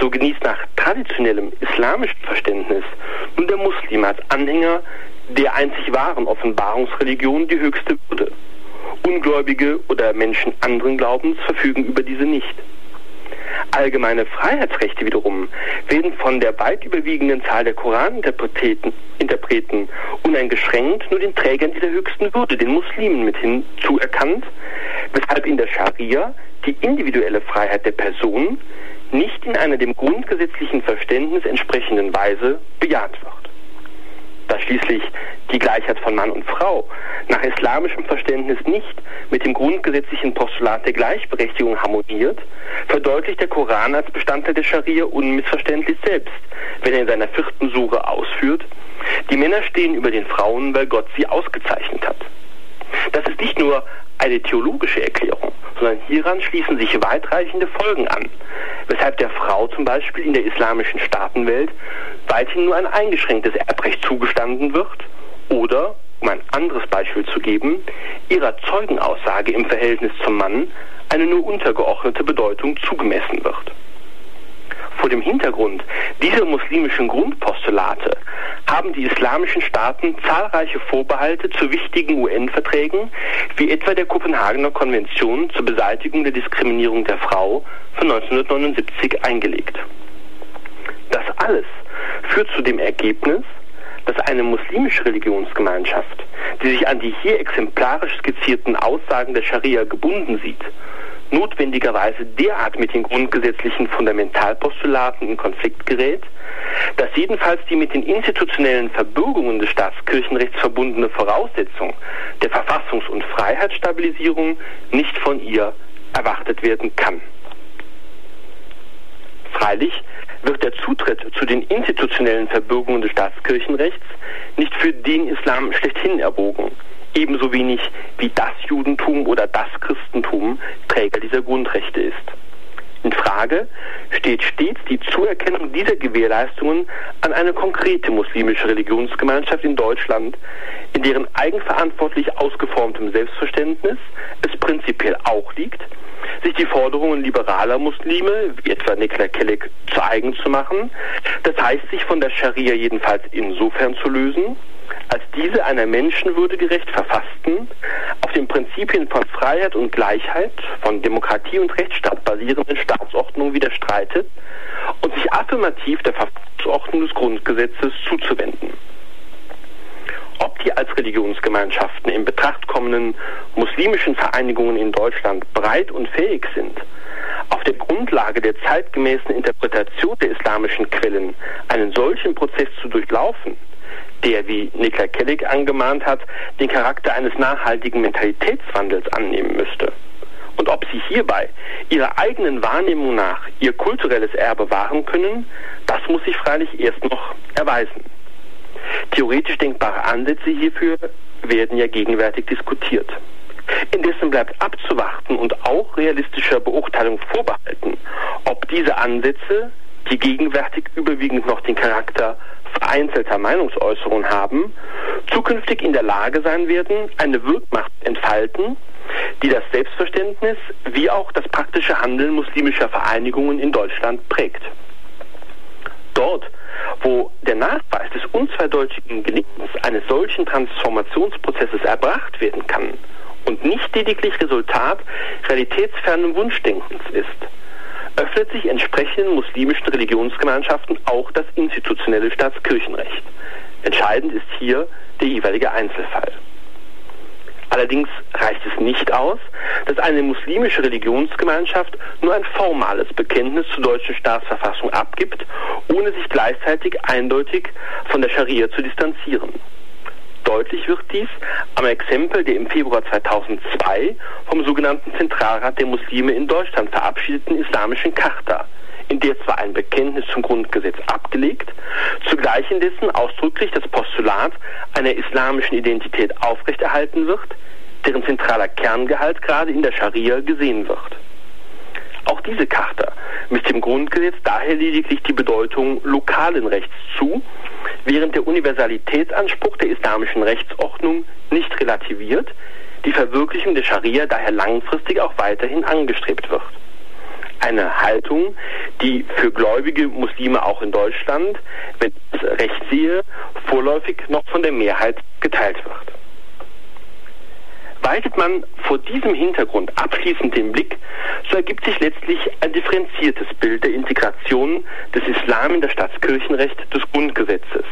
B: So genießt nach traditionellem islamischen Verständnis nun der Muslim als Anhänger der einzig wahren Offenbarungsreligion die höchste Würde. Ungläubige oder Menschen anderen Glaubens verfügen über diese nicht. Allgemeine Freiheitsrechte wiederum werden von der weit überwiegenden Zahl der Koraninterpreten Interpreten uneingeschränkt nur den Trägern dieser höchsten Würde, den Muslimen, mit hinzuerkannt, weshalb in der Scharia die individuelle Freiheit der Person nicht in einer dem grundgesetzlichen Verständnis entsprechenden Weise bejaht wird da schließlich die Gleichheit von Mann und Frau nach islamischem Verständnis nicht mit dem grundgesetzlichen Postulat der Gleichberechtigung harmoniert, verdeutlicht der Koran als Bestandteil der Scharia unmissverständlich selbst, wenn er in seiner vierten Sure ausführt, die Männer stehen über den Frauen, weil Gott sie ausgezeichnet hat. Das ist nicht nur eine theologische Erklärung, sondern hieran schließen sich weitreichende Folgen an, weshalb der Frau zum Beispiel in der islamischen Staatenwelt weithin nur ein eingeschränktes Erbrecht zugestanden wird oder, um ein anderes Beispiel zu geben, ihrer Zeugenaussage im Verhältnis zum Mann eine nur untergeordnete Bedeutung zugemessen wird. Vor dem Hintergrund dieser muslimischen Grundpostulate haben die islamischen Staaten zahlreiche Vorbehalte zu wichtigen UN-Verträgen, wie etwa der Kopenhagener Konvention zur Beseitigung der Diskriminierung der Frau von 1979 eingelegt. Das alles führt zu dem Ergebnis, dass eine muslimische Religionsgemeinschaft, die sich an die hier exemplarisch skizzierten Aussagen der Scharia gebunden sieht notwendigerweise derart mit den grundgesetzlichen Fundamentalpostulaten in Konflikt gerät, dass jedenfalls die mit den institutionellen Verbürgungen des Staatskirchenrechts verbundene Voraussetzung der Verfassungs- und Freiheitsstabilisierung nicht von ihr erwartet werden kann. Freilich wird der Zutritt zu den institutionellen Verbürgungen des Staatskirchenrechts nicht für den Islam schlechthin erwogen, ebenso wenig wie das Judentum oder das Christentum Träger dieser Grundrechte ist. In Frage steht stets die Zuerkennung dieser Gewährleistungen an eine konkrete muslimische Religionsgemeinschaft in Deutschland, in deren eigenverantwortlich ausgeformtem Selbstverständnis es prinzipiell auch liegt, sich die Forderungen liberaler Muslime, wie etwa Nikla Kelleck, zu eigen zu machen, das heißt sich von der Scharia jedenfalls insofern zu lösen, als diese einer Menschenwürde gerecht verfassten, auf den Prinzipien von Freiheit und Gleichheit, von Demokratie und Rechtsstaat basierenden Staatsordnung widerstreitet und sich affirmativ der Verfassungsordnung des Grundgesetzes zuzuwenden. Ob die als Religionsgemeinschaften in Betracht kommenden muslimischen Vereinigungen in Deutschland breit und fähig sind, auf der Grundlage der zeitgemäßen Interpretation der islamischen Quellen einen solchen Prozess zu durchlaufen, der, wie Nikla Kellig angemahnt hat, den Charakter eines nachhaltigen Mentalitätswandels annehmen müsste. Und ob sie hierbei ihrer eigenen Wahrnehmung nach ihr kulturelles Erbe wahren können, das muss sich freilich erst noch erweisen. Theoretisch denkbare Ansätze hierfür werden ja gegenwärtig diskutiert. Indessen bleibt abzuwarten und auch realistischer Beurteilung vorbehalten, ob diese Ansätze, die gegenwärtig überwiegend noch den Charakter vereinzelter Meinungsäußerungen haben, zukünftig in der Lage sein werden, eine Wirkmacht entfalten, die das Selbstverständnis wie auch das praktische Handeln muslimischer Vereinigungen in Deutschland prägt. Dort, wo der Nachweis des unzweideutigen Gelingens eines solchen Transformationsprozesses erbracht werden kann und nicht lediglich Resultat realitätsfernen Wunschdenkens ist, öffnet sich entsprechenden muslimischen Religionsgemeinschaften auch das institutionelle Staatskirchenrecht. Entscheidend ist hier der jeweilige Einzelfall. Allerdings reicht es nicht aus, dass eine muslimische Religionsgemeinschaft nur ein formales Bekenntnis zur deutschen Staatsverfassung abgibt, ohne sich gleichzeitig eindeutig von der Scharia zu distanzieren. Deutlich wird dies am Exempel der im Februar 2002 vom sogenannten Zentralrat der Muslime in Deutschland verabschiedeten islamischen Charta, in der zwar ein Bekenntnis zum Grundgesetz abgelegt, zugleich indessen ausdrücklich das Postulat einer islamischen Identität aufrechterhalten wird, deren zentraler Kerngehalt gerade in der Scharia gesehen wird. Auch diese Charta misst dem Grundgesetz daher lediglich die Bedeutung lokalen Rechts zu, während der Universalitätsanspruch der islamischen Rechtsordnung nicht relativiert, die Verwirklichung der Scharia daher langfristig auch weiterhin angestrebt wird. Eine Haltung, die für gläubige Muslime auch in Deutschland, wenn ich es recht sehe, vorläufig noch von der Mehrheit geteilt wird. Weitet man vor diesem Hintergrund abschließend den Blick, so ergibt sich letztlich ein differenziertes Bild der Integration des Islam in das Staatskirchenrecht des Grundgesetzes,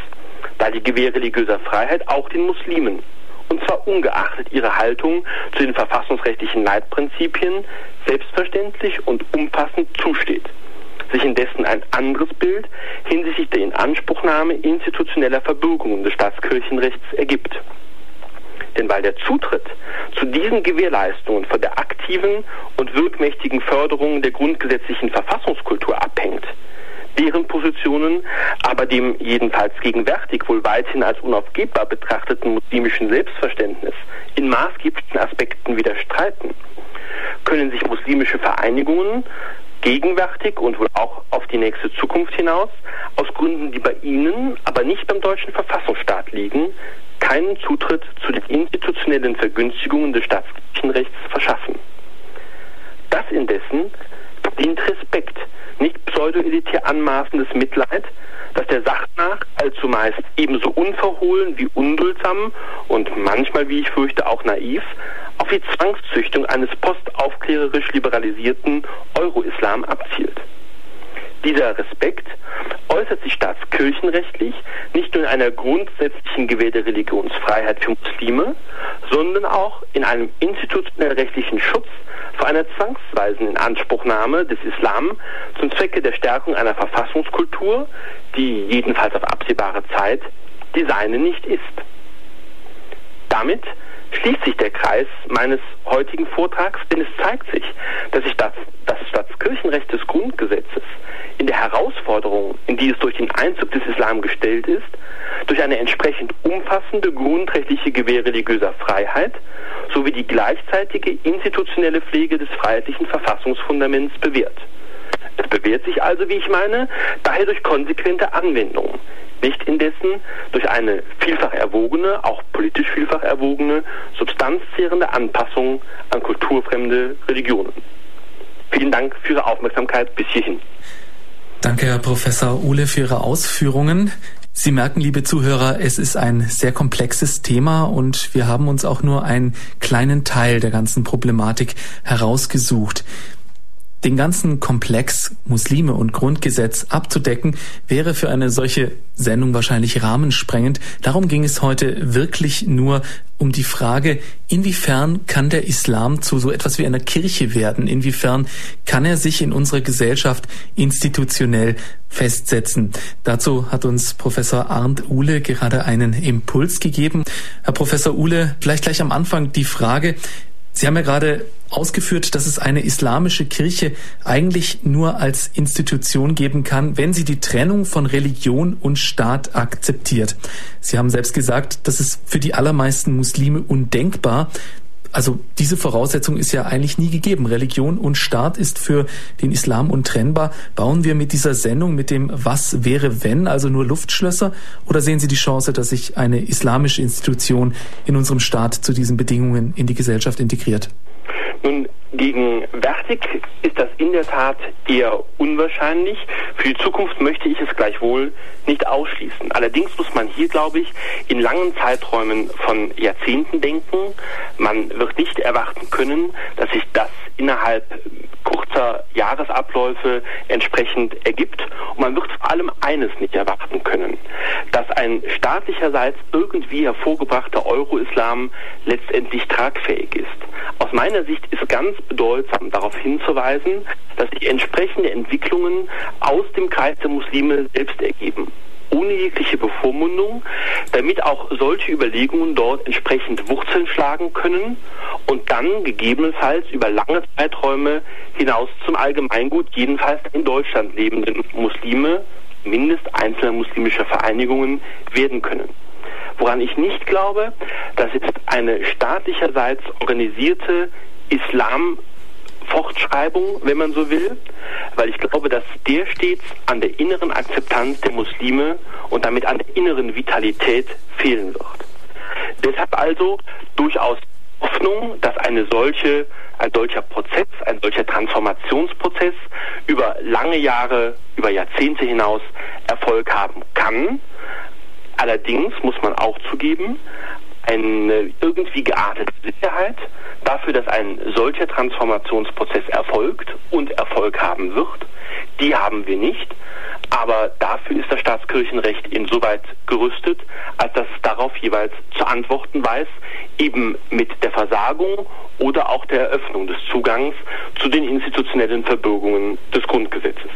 B: da die Gewähr religiöser Freiheit auch den Muslimen, und zwar ungeachtet ihrer Haltung zu den verfassungsrechtlichen Leitprinzipien, selbstverständlich und umfassend zusteht sich indessen ein anderes Bild hinsichtlich der Inanspruchnahme institutioneller Verbürgungen des Staatskirchenrechts ergibt. Denn weil der Zutritt zu diesen Gewährleistungen von der aktiven und wirkmächtigen Förderung der grundgesetzlichen Verfassungskultur abhängt, deren Positionen aber dem jedenfalls gegenwärtig wohl weithin als unaufgebbar betrachteten muslimischen Selbstverständnis in maßgeblichen Aspekten widerstreiten, können sich muslimische Vereinigungen gegenwärtig und wohl auch auf die nächste Zukunft hinaus aus Gründen, die bei ihnen, aber nicht beim deutschen Verfassungsstaat liegen, keinen Zutritt zu den institutionellen Vergünstigungen des Staatskirchenrechts verschaffen. Das indessen dient Respekt, nicht pseudo-elitär anmaßendes Mitleid, das der Sache nach allzu meist ebenso unverhohlen wie unduldsam und manchmal, wie ich fürchte, auch naiv auf die Zwangszüchtung eines postaufklärerisch liberalisierten Euro-Islam abzielt. Dieser Respekt äußert sich staatskirchenrechtlich nicht nur in einer grundsätzlichen Gewähr der Religionsfreiheit für Muslime, sondern auch in einem institutionell rechtlichen Schutz vor einer zwangsweisen Inanspruchnahme des Islam zum Zwecke der Stärkung einer Verfassungskultur, die jedenfalls auf absehbare Zeit die seine nicht ist. Damit schließt sich der Kreis meines heutigen Vortrags, denn es zeigt sich, dass sich das, das Staatskirchenrecht des Grundgesetzes in der Herausforderung, in die es durch den Einzug des Islam gestellt ist, durch eine entsprechend umfassende grundrechtliche Gewähr religiöser Freiheit sowie die gleichzeitige institutionelle Pflege des freiheitlichen Verfassungsfundaments bewährt. Es bewährt sich also, wie ich meine, daher durch konsequente Anwendung, nicht indessen durch eine vielfach erwogene, auch politisch vielfach erwogene, substanzzehrende Anpassung an kulturfremde Religionen. Vielen Dank für Ihre Aufmerksamkeit bis hierhin.
A: Danke, Herr Professor Uhle, für Ihre Ausführungen. Sie merken, liebe Zuhörer, es ist ein sehr komplexes Thema und wir haben uns auch nur einen kleinen Teil der ganzen Problematik herausgesucht. Den ganzen Komplex Muslime und Grundgesetz abzudecken, wäre für eine solche Sendung wahrscheinlich rahmensprengend. Darum ging es heute wirklich nur um die Frage, inwiefern kann der Islam zu so etwas wie einer Kirche werden? Inwiefern kann er sich in unserer Gesellschaft institutionell festsetzen? Dazu hat uns Professor Arndt Uhle gerade einen Impuls gegeben. Herr Professor Uhle, vielleicht gleich am Anfang die Frage, Sie haben ja gerade ausgeführt, dass es eine islamische Kirche eigentlich nur als Institution geben kann, wenn sie die Trennung von Religion und Staat akzeptiert. Sie haben selbst gesagt, das ist für die allermeisten Muslime undenkbar. Also diese Voraussetzung ist ja eigentlich nie gegeben. Religion und Staat ist für den Islam untrennbar. Bauen wir mit dieser Sendung, mit dem Was wäre wenn, also nur Luftschlösser? Oder sehen Sie die Chance, dass sich eine islamische Institution in unserem Staat zu diesen Bedingungen in die Gesellschaft integriert?
B: Nun, Gegenwärtig ist das in der Tat eher unwahrscheinlich. Für die Zukunft möchte ich es gleichwohl nicht ausschließen. Allerdings muss man hier, glaube ich, in langen Zeiträumen von Jahrzehnten denken. Man wird nicht erwarten können, dass sich das innerhalb kurzer Jahresabläufe entsprechend ergibt. Und man wird vor allem eines nicht erwarten können, dass ein staatlicherseits irgendwie hervorgebrachter Euro-Islam letztendlich tragfähig ist. Aus meiner Sicht ist ganz bedeutsam darauf hinzuweisen, dass sich entsprechende Entwicklungen aus dem Kreis der Muslime selbst ergeben ohne jegliche Bevormundung, damit auch solche Überlegungen dort entsprechend Wurzeln schlagen können und dann gegebenenfalls über lange Zeiträume hinaus zum Allgemeingut, jedenfalls in Deutschland lebenden Muslime, mindest einzelner muslimischer Vereinigungen werden können. Woran ich nicht glaube, das ist eine staatlicherseits organisierte Islam Fortschreibung, wenn man so will, weil ich glaube, dass der stets an der inneren Akzeptanz der Muslime und damit an der inneren Vitalität fehlen wird. Deshalb also durchaus Hoffnung, dass eine solche, ein solcher Prozess, ein solcher Transformationsprozess über lange Jahre, über Jahrzehnte hinaus Erfolg haben kann. Allerdings muss man auch zugeben, eine irgendwie geartete Sicherheit dafür, dass ein solcher Transformationsprozess erfolgt und Erfolg haben wird, die haben wir nicht. Aber dafür ist das Staatskirchenrecht insoweit gerüstet, als dass es darauf jeweils zu antworten weiß, eben mit der Versagung oder auch der Eröffnung des Zugangs zu den institutionellen Verbürgungen des Grundgesetzes.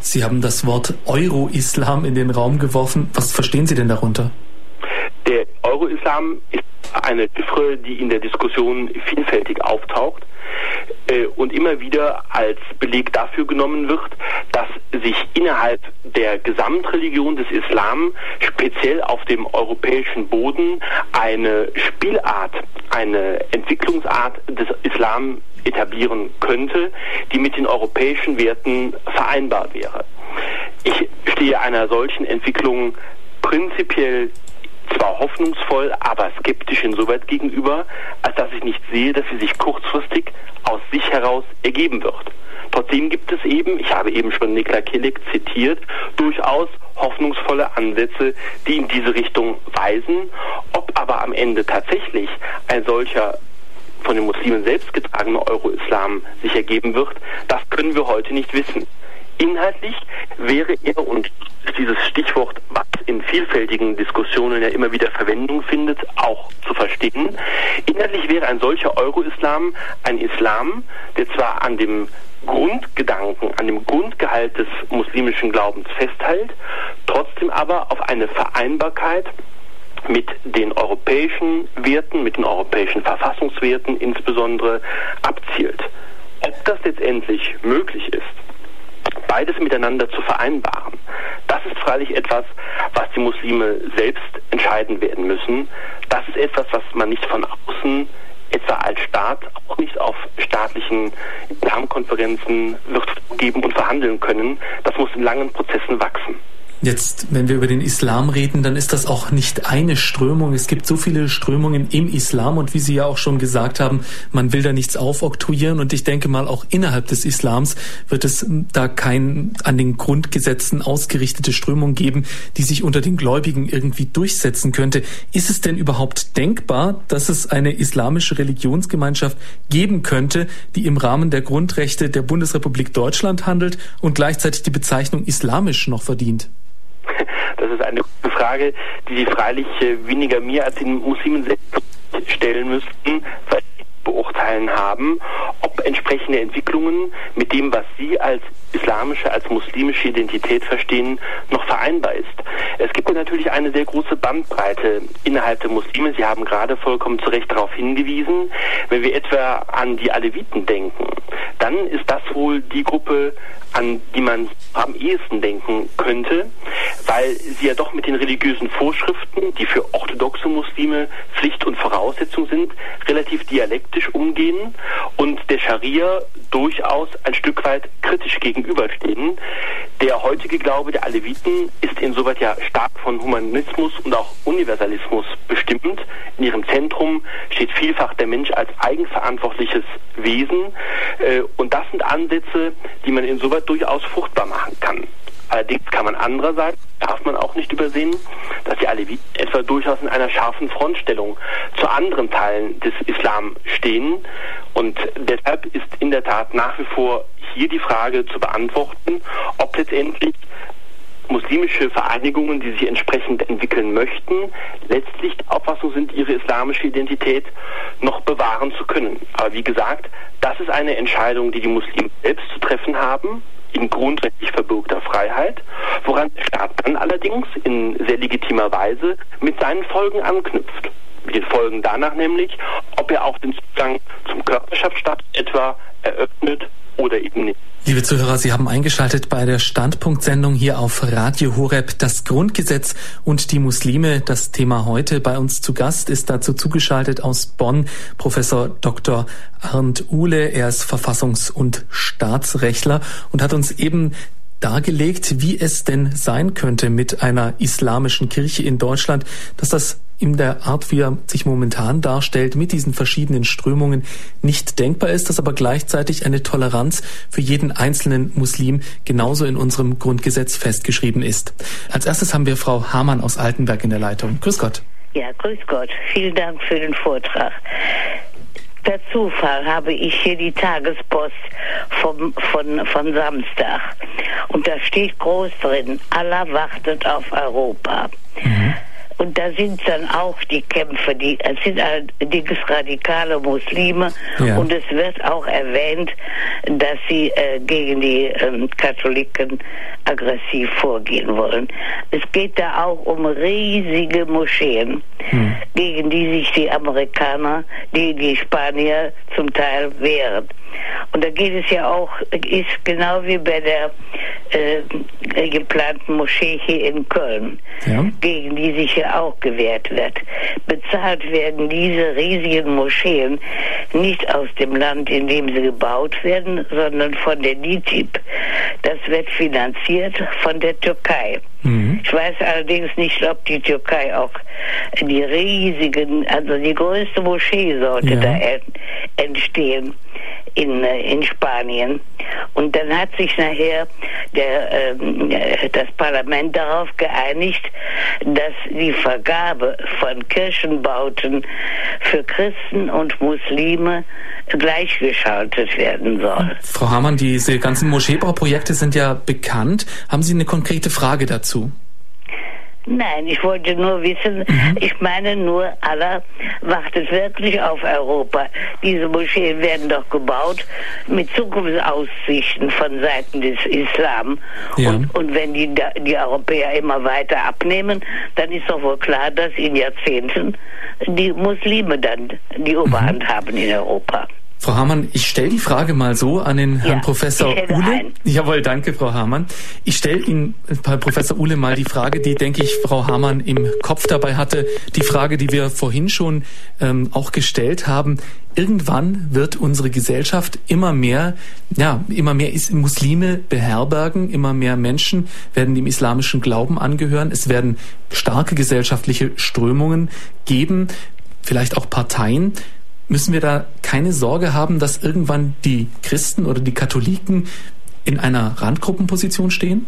A: Sie haben das Wort Euro-Islam in den Raum geworfen. Was verstehen Sie denn darunter?
B: Der Euro-Islam ist eine Chiffre, die in der Diskussion vielfältig auftaucht äh, und immer wieder als Beleg dafür genommen wird, dass sich innerhalb der Gesamtreligion des Islam speziell auf dem europäischen Boden eine Spielart, eine Entwicklungsart des Islam etablieren könnte, die mit den europäischen Werten vereinbar wäre. Ich stehe einer solchen Entwicklung prinzipiell zwar hoffnungsvoll, aber skeptisch insoweit gegenüber, als dass ich nicht sehe, dass sie sich kurzfristig aus sich heraus ergeben wird. Trotzdem gibt es eben, ich habe eben schon Nikla Killik zitiert, durchaus hoffnungsvolle Ansätze, die in diese Richtung weisen. Ob aber am Ende tatsächlich ein solcher von den Muslimen selbst getragener Euro-Islam sich ergeben wird, das können wir heute nicht wissen. Inhaltlich wäre er, und dieses Stichwort, was in vielfältigen Diskussionen ja immer wieder Verwendung findet, auch zu verstehen. Inhaltlich wäre ein solcher Euro-Islam ein Islam, der zwar an dem Grundgedanken, an dem Grundgehalt des muslimischen Glaubens festhält, trotzdem aber auf eine Vereinbarkeit mit den europäischen Werten, mit den europäischen Verfassungswerten insbesondere abzielt. Ob das letztendlich möglich ist, beides miteinander zu vereinbaren, das ist freilich etwas, was die Muslime selbst entscheiden werden müssen. Das ist etwas, was man nicht von außen etwa als Staat auch nicht auf staatlichen Darmkonferenzen wird geben und verhandeln können. Das muss in langen Prozessen wachsen.
A: Jetzt, wenn wir über den Islam reden, dann ist das auch nicht eine Strömung. Es gibt so viele Strömungen im Islam und wie Sie ja auch schon gesagt haben, man will da nichts aufoktroyieren und ich denke mal auch innerhalb des Islams wird es da kein an den Grundgesetzen ausgerichtete Strömung geben, die sich unter den Gläubigen irgendwie durchsetzen könnte. Ist es denn überhaupt denkbar, dass es eine islamische Religionsgemeinschaft geben könnte, die im Rahmen der Grundrechte der Bundesrepublik Deutschland handelt und gleichzeitig die Bezeichnung islamisch noch verdient?
B: Das ist eine gute Frage, die Sie freilich äh, weniger mir als den Muslimen selbst stellen müssten, weil sie beurteilen haben, ob entsprechende Entwicklungen mit dem, was Sie als islamische, als muslimische Identität verstehen, noch vereinbar ist. Es gibt natürlich eine sehr große Bandbreite innerhalb der Muslime. Sie haben gerade vollkommen zu Recht darauf hingewiesen. Wenn wir etwa an die Aleviten denken, dann ist das wohl die Gruppe, an die man am ehesten denken könnte, weil sie ja doch mit den religiösen Vorschriften, die für orthodoxe Muslime Pflicht und Voraussetzung sind, relativ dialektisch umgehen und der Scharia durchaus ein Stück weit kritisch gegenüberstehen. Der heutige Glaube der Aleviten ist insoweit ja stark von Humanismus und auch Universalismus bestimmt, In ihrem Zentrum steht vielfach der Mensch als eigenverantwortliches Wesen. Äh, und das sind Ansätze, die man insoweit durchaus fruchtbar machen kann. Allerdings kann man andererseits, darf man auch nicht übersehen, dass die Aleviten etwa durchaus in einer scharfen Frontstellung zu anderen Teilen des Islam stehen. Und deshalb ist in der Tat nach wie vor hier die Frage zu beantworten, ob letztendlich muslimische Vereinigungen, die sich entsprechend entwickeln möchten, letztlich der Auffassung sind, ihre islamische Identität noch bewahren zu können. Aber wie gesagt, das ist eine Entscheidung, die die Muslime selbst zu treffen haben in grundrechtlich verbürgter Freiheit, woran der Staat dann allerdings in sehr legitimer Weise mit seinen Folgen anknüpft. Mit den Folgen danach nämlich, ob er auch den Zugang zum Körperschaftsstaat etwa eröffnet oder eben nicht.
A: Liebe Zuhörer, Sie haben eingeschaltet bei der Standpunktsendung hier auf Radio Horeb. Das Grundgesetz und die Muslime. Das Thema heute bei uns zu Gast ist dazu zugeschaltet aus Bonn Professor Dr. Arndt Uhle. Er ist Verfassungs- und Staatsrechtler und hat uns eben dargelegt, wie es denn sein könnte mit einer islamischen Kirche in Deutschland, dass das in der Art, wie er sich momentan darstellt, mit diesen verschiedenen Strömungen nicht denkbar ist, dass aber gleichzeitig eine Toleranz für jeden einzelnen Muslim genauso in unserem Grundgesetz festgeschrieben ist. Als erstes haben wir Frau Hamann aus Altenberg in der Leitung. Grüß Gott.
C: Ja, grüß Gott. Vielen Dank für den Vortrag. Per Zufall habe ich hier die Tagespost vom, von, von Samstag. Und da steht groß drin, Allah wartet auf Europa. Mhm. Und da sind dann auch die Kämpfe, die, es sind allerdings radikale Muslime ja. und es wird auch erwähnt, dass sie äh, gegen die ähm, Katholiken aggressiv vorgehen wollen. Es geht da auch um riesige Moscheen, hm. gegen die sich die Amerikaner, die, die Spanier zum Teil wehren. Und da geht es ja auch, ist genau wie bei der äh, geplanten Moschee hier in Köln, ja. gegen die sich ja auch gewehrt wird. Bezahlt werden diese riesigen Moscheen nicht aus dem Land, in dem sie gebaut werden, sondern von der NITIB. Das wird finanziert von der Türkei. Mhm. Ich weiß allerdings nicht, ob die Türkei auch die riesigen, also die größte Moschee sollte ja. da entstehen in, äh, in Spanien. Und dann hat sich nachher der, äh, das Parlament darauf geeinigt, dass die Vergabe von Kirchenbauten für Christen und Muslime gleichgeschaltet werden soll.
A: Frau Hamann, diese ganzen Moscheebauprojekte sind ja bekannt. Haben Sie eine konkrete Frage dazu?
C: Nein, ich wollte nur wissen, mhm. ich meine nur, Allah wartet wirklich auf Europa. Diese Moscheen werden doch gebaut mit Zukunftsaussichten von Seiten des Islam. Ja. Und, und, wenn die, die Europäer immer weiter abnehmen, dann ist doch wohl klar, dass in Jahrzehnten die Muslime dann die Oberhand mhm. haben in Europa.
A: Frau Hamann, ich stelle die Frage mal so an den Herrn Professor Uhle. Ein. Jawohl, danke, Frau Hamann. Ich stelle Ihnen, Herr Professor Uhle, mal die Frage, die, denke ich, Frau Hamann im Kopf dabei hatte. Die Frage, die wir vorhin schon ähm, auch gestellt haben. Irgendwann wird unsere Gesellschaft immer mehr, ja, immer mehr Muslime beherbergen, immer mehr Menschen werden dem islamischen Glauben angehören. Es werden starke gesellschaftliche Strömungen geben, vielleicht auch Parteien. Müssen wir da keine Sorge haben, dass irgendwann die Christen oder die Katholiken in einer Randgruppenposition stehen?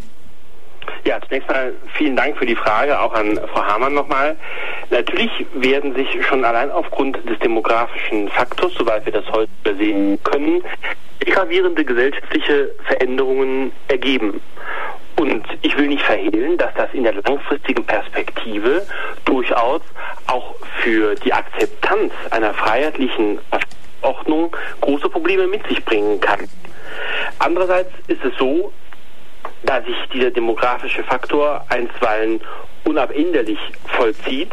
B: Ja, zunächst mal vielen Dank für die Frage, auch an Frau Hamann nochmal. Natürlich werden sich schon allein aufgrund des demografischen Faktors, soweit wir das heute sehen können, gravierende gesellschaftliche Veränderungen ergeben. Und ich will nicht verhehlen, dass das in der langfristigen Perspektive durchaus auch für die Akzeptanz einer freiheitlichen Ordnung große Probleme mit sich bringen kann. Andererseits ist es so, da sich dieser demografische Faktor einstweilen unabänderlich vollzieht,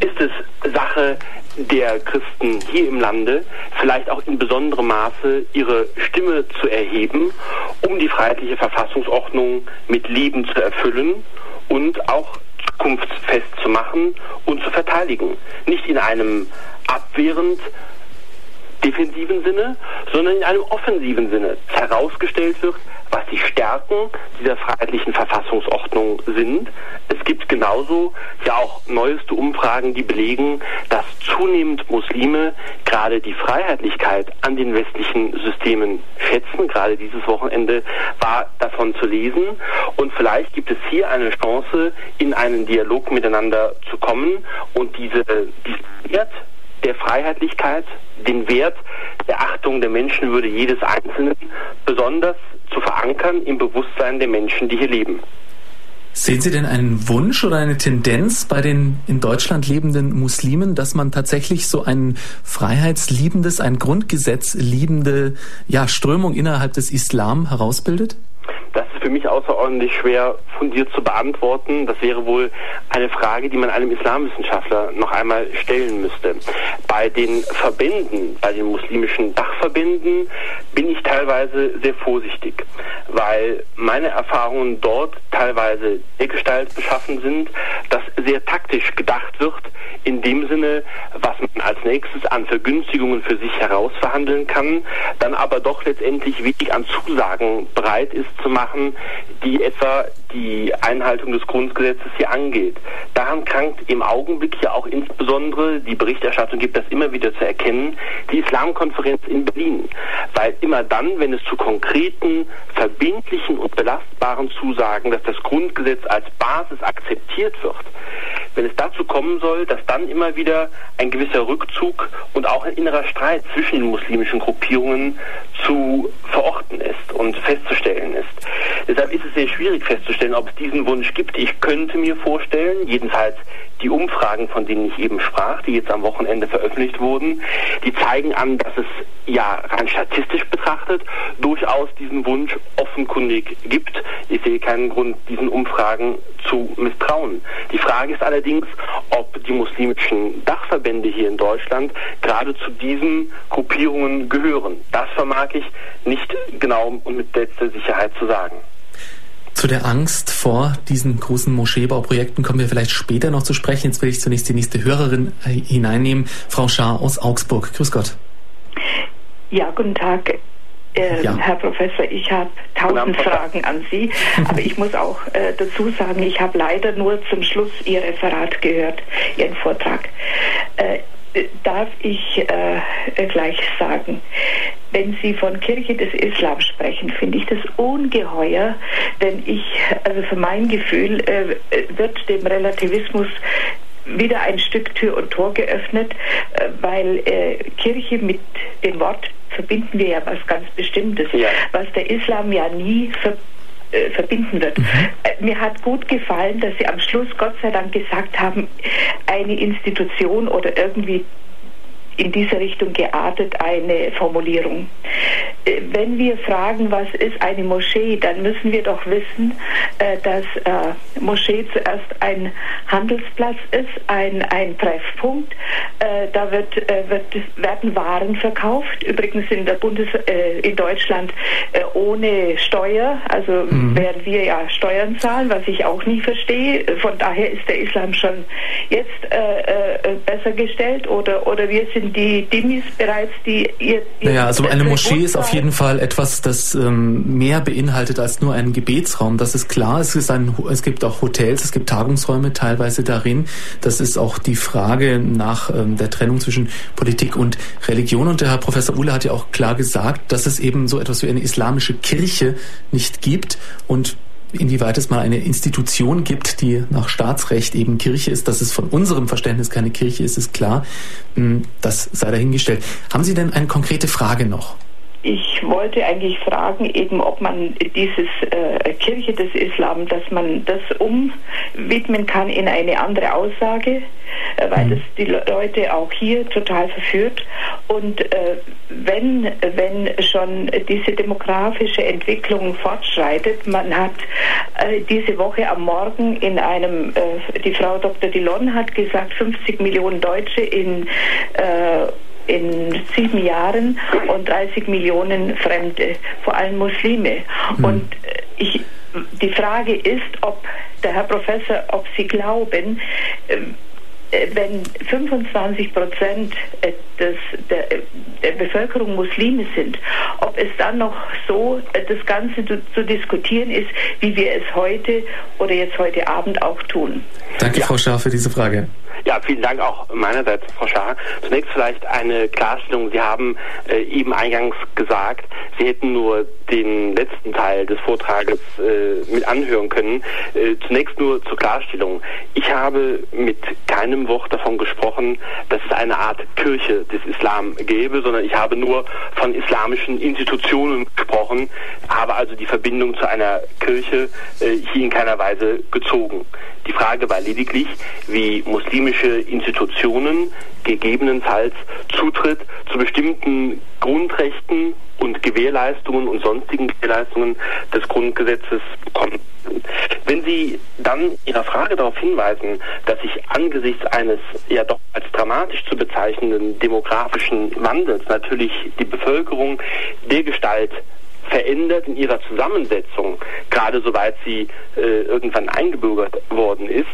B: ist es Sache der Christen hier im Lande, vielleicht auch in besonderem Maße ihre Stimme zu erheben, um die freiheitliche Verfassungsordnung mit Leben zu erfüllen und auch zukunftsfest zu machen und zu verteidigen. Nicht in einem abwehrend defensiven Sinne, sondern in einem offensiven Sinne herausgestellt wird, was die Stärken dieser freiheitlichen Verfassungsordnung sind. Es gibt genauso ja auch neueste Umfragen, die belegen, dass zunehmend Muslime gerade die Freiheitlichkeit an den westlichen Systemen schätzen. Gerade dieses Wochenende war davon zu lesen. Und vielleicht gibt es hier eine Chance, in einen Dialog miteinander zu kommen und diese, diesen Wert der Freiheitlichkeit, den Wert der Achtung der Menschenwürde jedes Einzelnen besonders zu verankern im Bewusstsein der Menschen, die hier leben.
A: Sehen Sie denn einen Wunsch oder eine Tendenz bei den in Deutschland lebenden Muslimen, dass man tatsächlich so ein freiheitsliebendes, ein Grundgesetz liebende ja, Strömung innerhalb des Islam herausbildet?
B: Das ist für mich außerordentlich schwer fundiert zu beantworten. Das wäre wohl eine Frage, die man einem Islamwissenschaftler noch einmal stellen müsste. Bei den Verbänden, bei den muslimischen Dachverbänden bin ich teilweise sehr vorsichtig, weil meine Erfahrungen dort teilweise dergestalt beschaffen sind, dass sehr taktisch gedacht wird, in dem Sinne, was man als nächstes an Vergünstigungen für sich herausverhandeln kann, dann aber doch letztendlich wenig an Zusagen bereit ist zu machen, die etwa die Einhaltung des Grundgesetzes hier angeht. Daran krankt im Augenblick ja auch insbesondere, die Berichterstattung gibt das immer wieder zu erkennen, die Islamkonferenz in Berlin. Weil immer dann, wenn es zu konkreten, verbindlichen und belastbaren Zusagen, dass das Grundgesetz als Basis akzeptiert wird, wenn es dazu kommen soll, dass dann immer wieder ein gewisser Rückzug und auch ein innerer Streit zwischen den muslimischen Gruppierungen zu verorten ist und festzustellen ist. Deshalb ist es sehr schwierig festzustellen, ob es diesen Wunsch gibt. Ich könnte mir vorstellen, jedenfalls die Umfragen, von denen ich eben sprach, die jetzt am Wochenende veröffentlicht wurden, die zeigen an, dass es ja rein statistisch betrachtet durchaus diesen Wunsch offenkundig gibt. Ich sehe keinen Grund, diesen Umfragen zu misstrauen. Die Frage ist allerdings, ob die muslimischen Dachverbände hier in Deutschland gerade zu diesen Gruppierungen gehören. Das vermag ich nicht genau und mit letzter Sicherheit zu sagen.
A: Zu der Angst vor diesen großen Moscheebauprojekten kommen wir vielleicht später noch zu sprechen. Jetzt will ich zunächst die nächste Hörerin äh, hineinnehmen, Frau Schaar aus Augsburg. Grüß Gott.
D: Ja, guten Tag. Äh, ja. Herr Professor, ich habe tausend Fragen an Sie, aber ich muss auch äh, dazu sagen, ich habe leider nur zum Schluss Ihr Referat gehört, Ihren Vortrag. Äh, darf ich äh, gleich sagen, wenn Sie von Kirche des Islam sprechen, finde ich das ungeheuer, denn ich, also für mein Gefühl, äh, wird dem Relativismus wieder ein Stück Tür und Tor geöffnet, äh, weil äh, Kirche mit dem Wort verbinden wir ja was ganz Bestimmtes, ja. was der Islam ja nie verbindet äh, verbinden wird. Mhm. Äh, mir hat gut gefallen, dass Sie am Schluss Gott sei Dank gesagt haben, eine Institution oder irgendwie in diese Richtung geartet eine Formulierung. Äh, wenn wir fragen, was ist eine Moschee, dann müssen wir doch wissen, äh, dass äh, Moschee zuerst ein Handelsplatz ist, ein, ein Treffpunkt. Da wird, wird, werden Waren verkauft, übrigens in der Bundes in Deutschland ohne Steuer, also mhm. werden wir ja Steuern zahlen, was ich auch nicht verstehe. Von daher ist der Islam schon jetzt besser gestellt oder, oder wir sind die Dimis bereits, die ihr. ihr
A: naja, also eine Moschee ist auf jeden Fall etwas, das ähm, mehr beinhaltet als nur einen Gebetsraum. Das ist klar. Es, ist ein, es gibt auch Hotels, es gibt Tagungsräume teilweise darin. Das ist auch die Frage nach ähm, der Trennung zwischen Politik und Religion. Und der Herr Professor Uhle hat ja auch klar gesagt, dass es eben so etwas wie eine islamische Kirche nicht gibt. Und inwieweit es mal eine Institution gibt, die nach Staatsrecht eben Kirche ist, dass es von unserem Verständnis keine Kirche ist, ist klar. Hm, das sei dahingestellt. Haben Sie denn eine konkrete Frage noch?
D: Ich wollte eigentlich fragen, eben, ob man dieses äh, Kirche des Islam, dass man das umwidmen kann in eine andere Aussage, äh, weil mhm. das die Leute auch hier total verführt. Und äh, wenn, wenn schon diese demografische Entwicklung fortschreitet, man hat äh, diese Woche am Morgen in einem, äh, die Frau Dr. Dillon hat gesagt, 50 Millionen Deutsche in äh, in sieben Jahren und 30 Millionen Fremde, vor allem Muslime. Mhm. Und äh, ich, die Frage ist, ob der Herr Professor, ob Sie glauben, ähm, äh, wenn 25 Prozent äh, des, der, der, Bevölkerung Muslime sind, ob es dann noch so das Ganze zu, zu, diskutieren ist, wie wir es heute oder jetzt heute Abend auch tun.
A: Danke, ja. Frau Schaar, für diese Frage.
B: Ja, vielen Dank auch meinerseits, Frau Schaar. Zunächst vielleicht eine Klarstellung. Sie haben äh, eben eingangs gesagt, Sie hätten nur den letzten Teil des Vortrages äh, mit anhören können. Äh, zunächst nur zur Klarstellung. Ich habe mit keinem Wort davon gesprochen, dass es eine Art Kirche des Islam gäbe, sondern ich habe nur von islamischen Institutionen gesprochen, habe also die Verbindung zu einer Kirche äh, hier in keiner Weise gezogen. Die Frage war lediglich, wie muslimische Institutionen gegebenenfalls Zutritt zu bestimmten Grundrechten und Gewährleistungen und sonstigen Gewährleistungen des Grundgesetzes bekommen. Wenn Sie dann Ihrer Frage darauf hinweisen, dass sich angesichts eines ja doch als dramatisch zu bezeichnenden demografischen Wandels natürlich die Bevölkerung dergestalt verändert in ihrer Zusammensetzung, gerade soweit sie äh, irgendwann eingebürgert worden ist,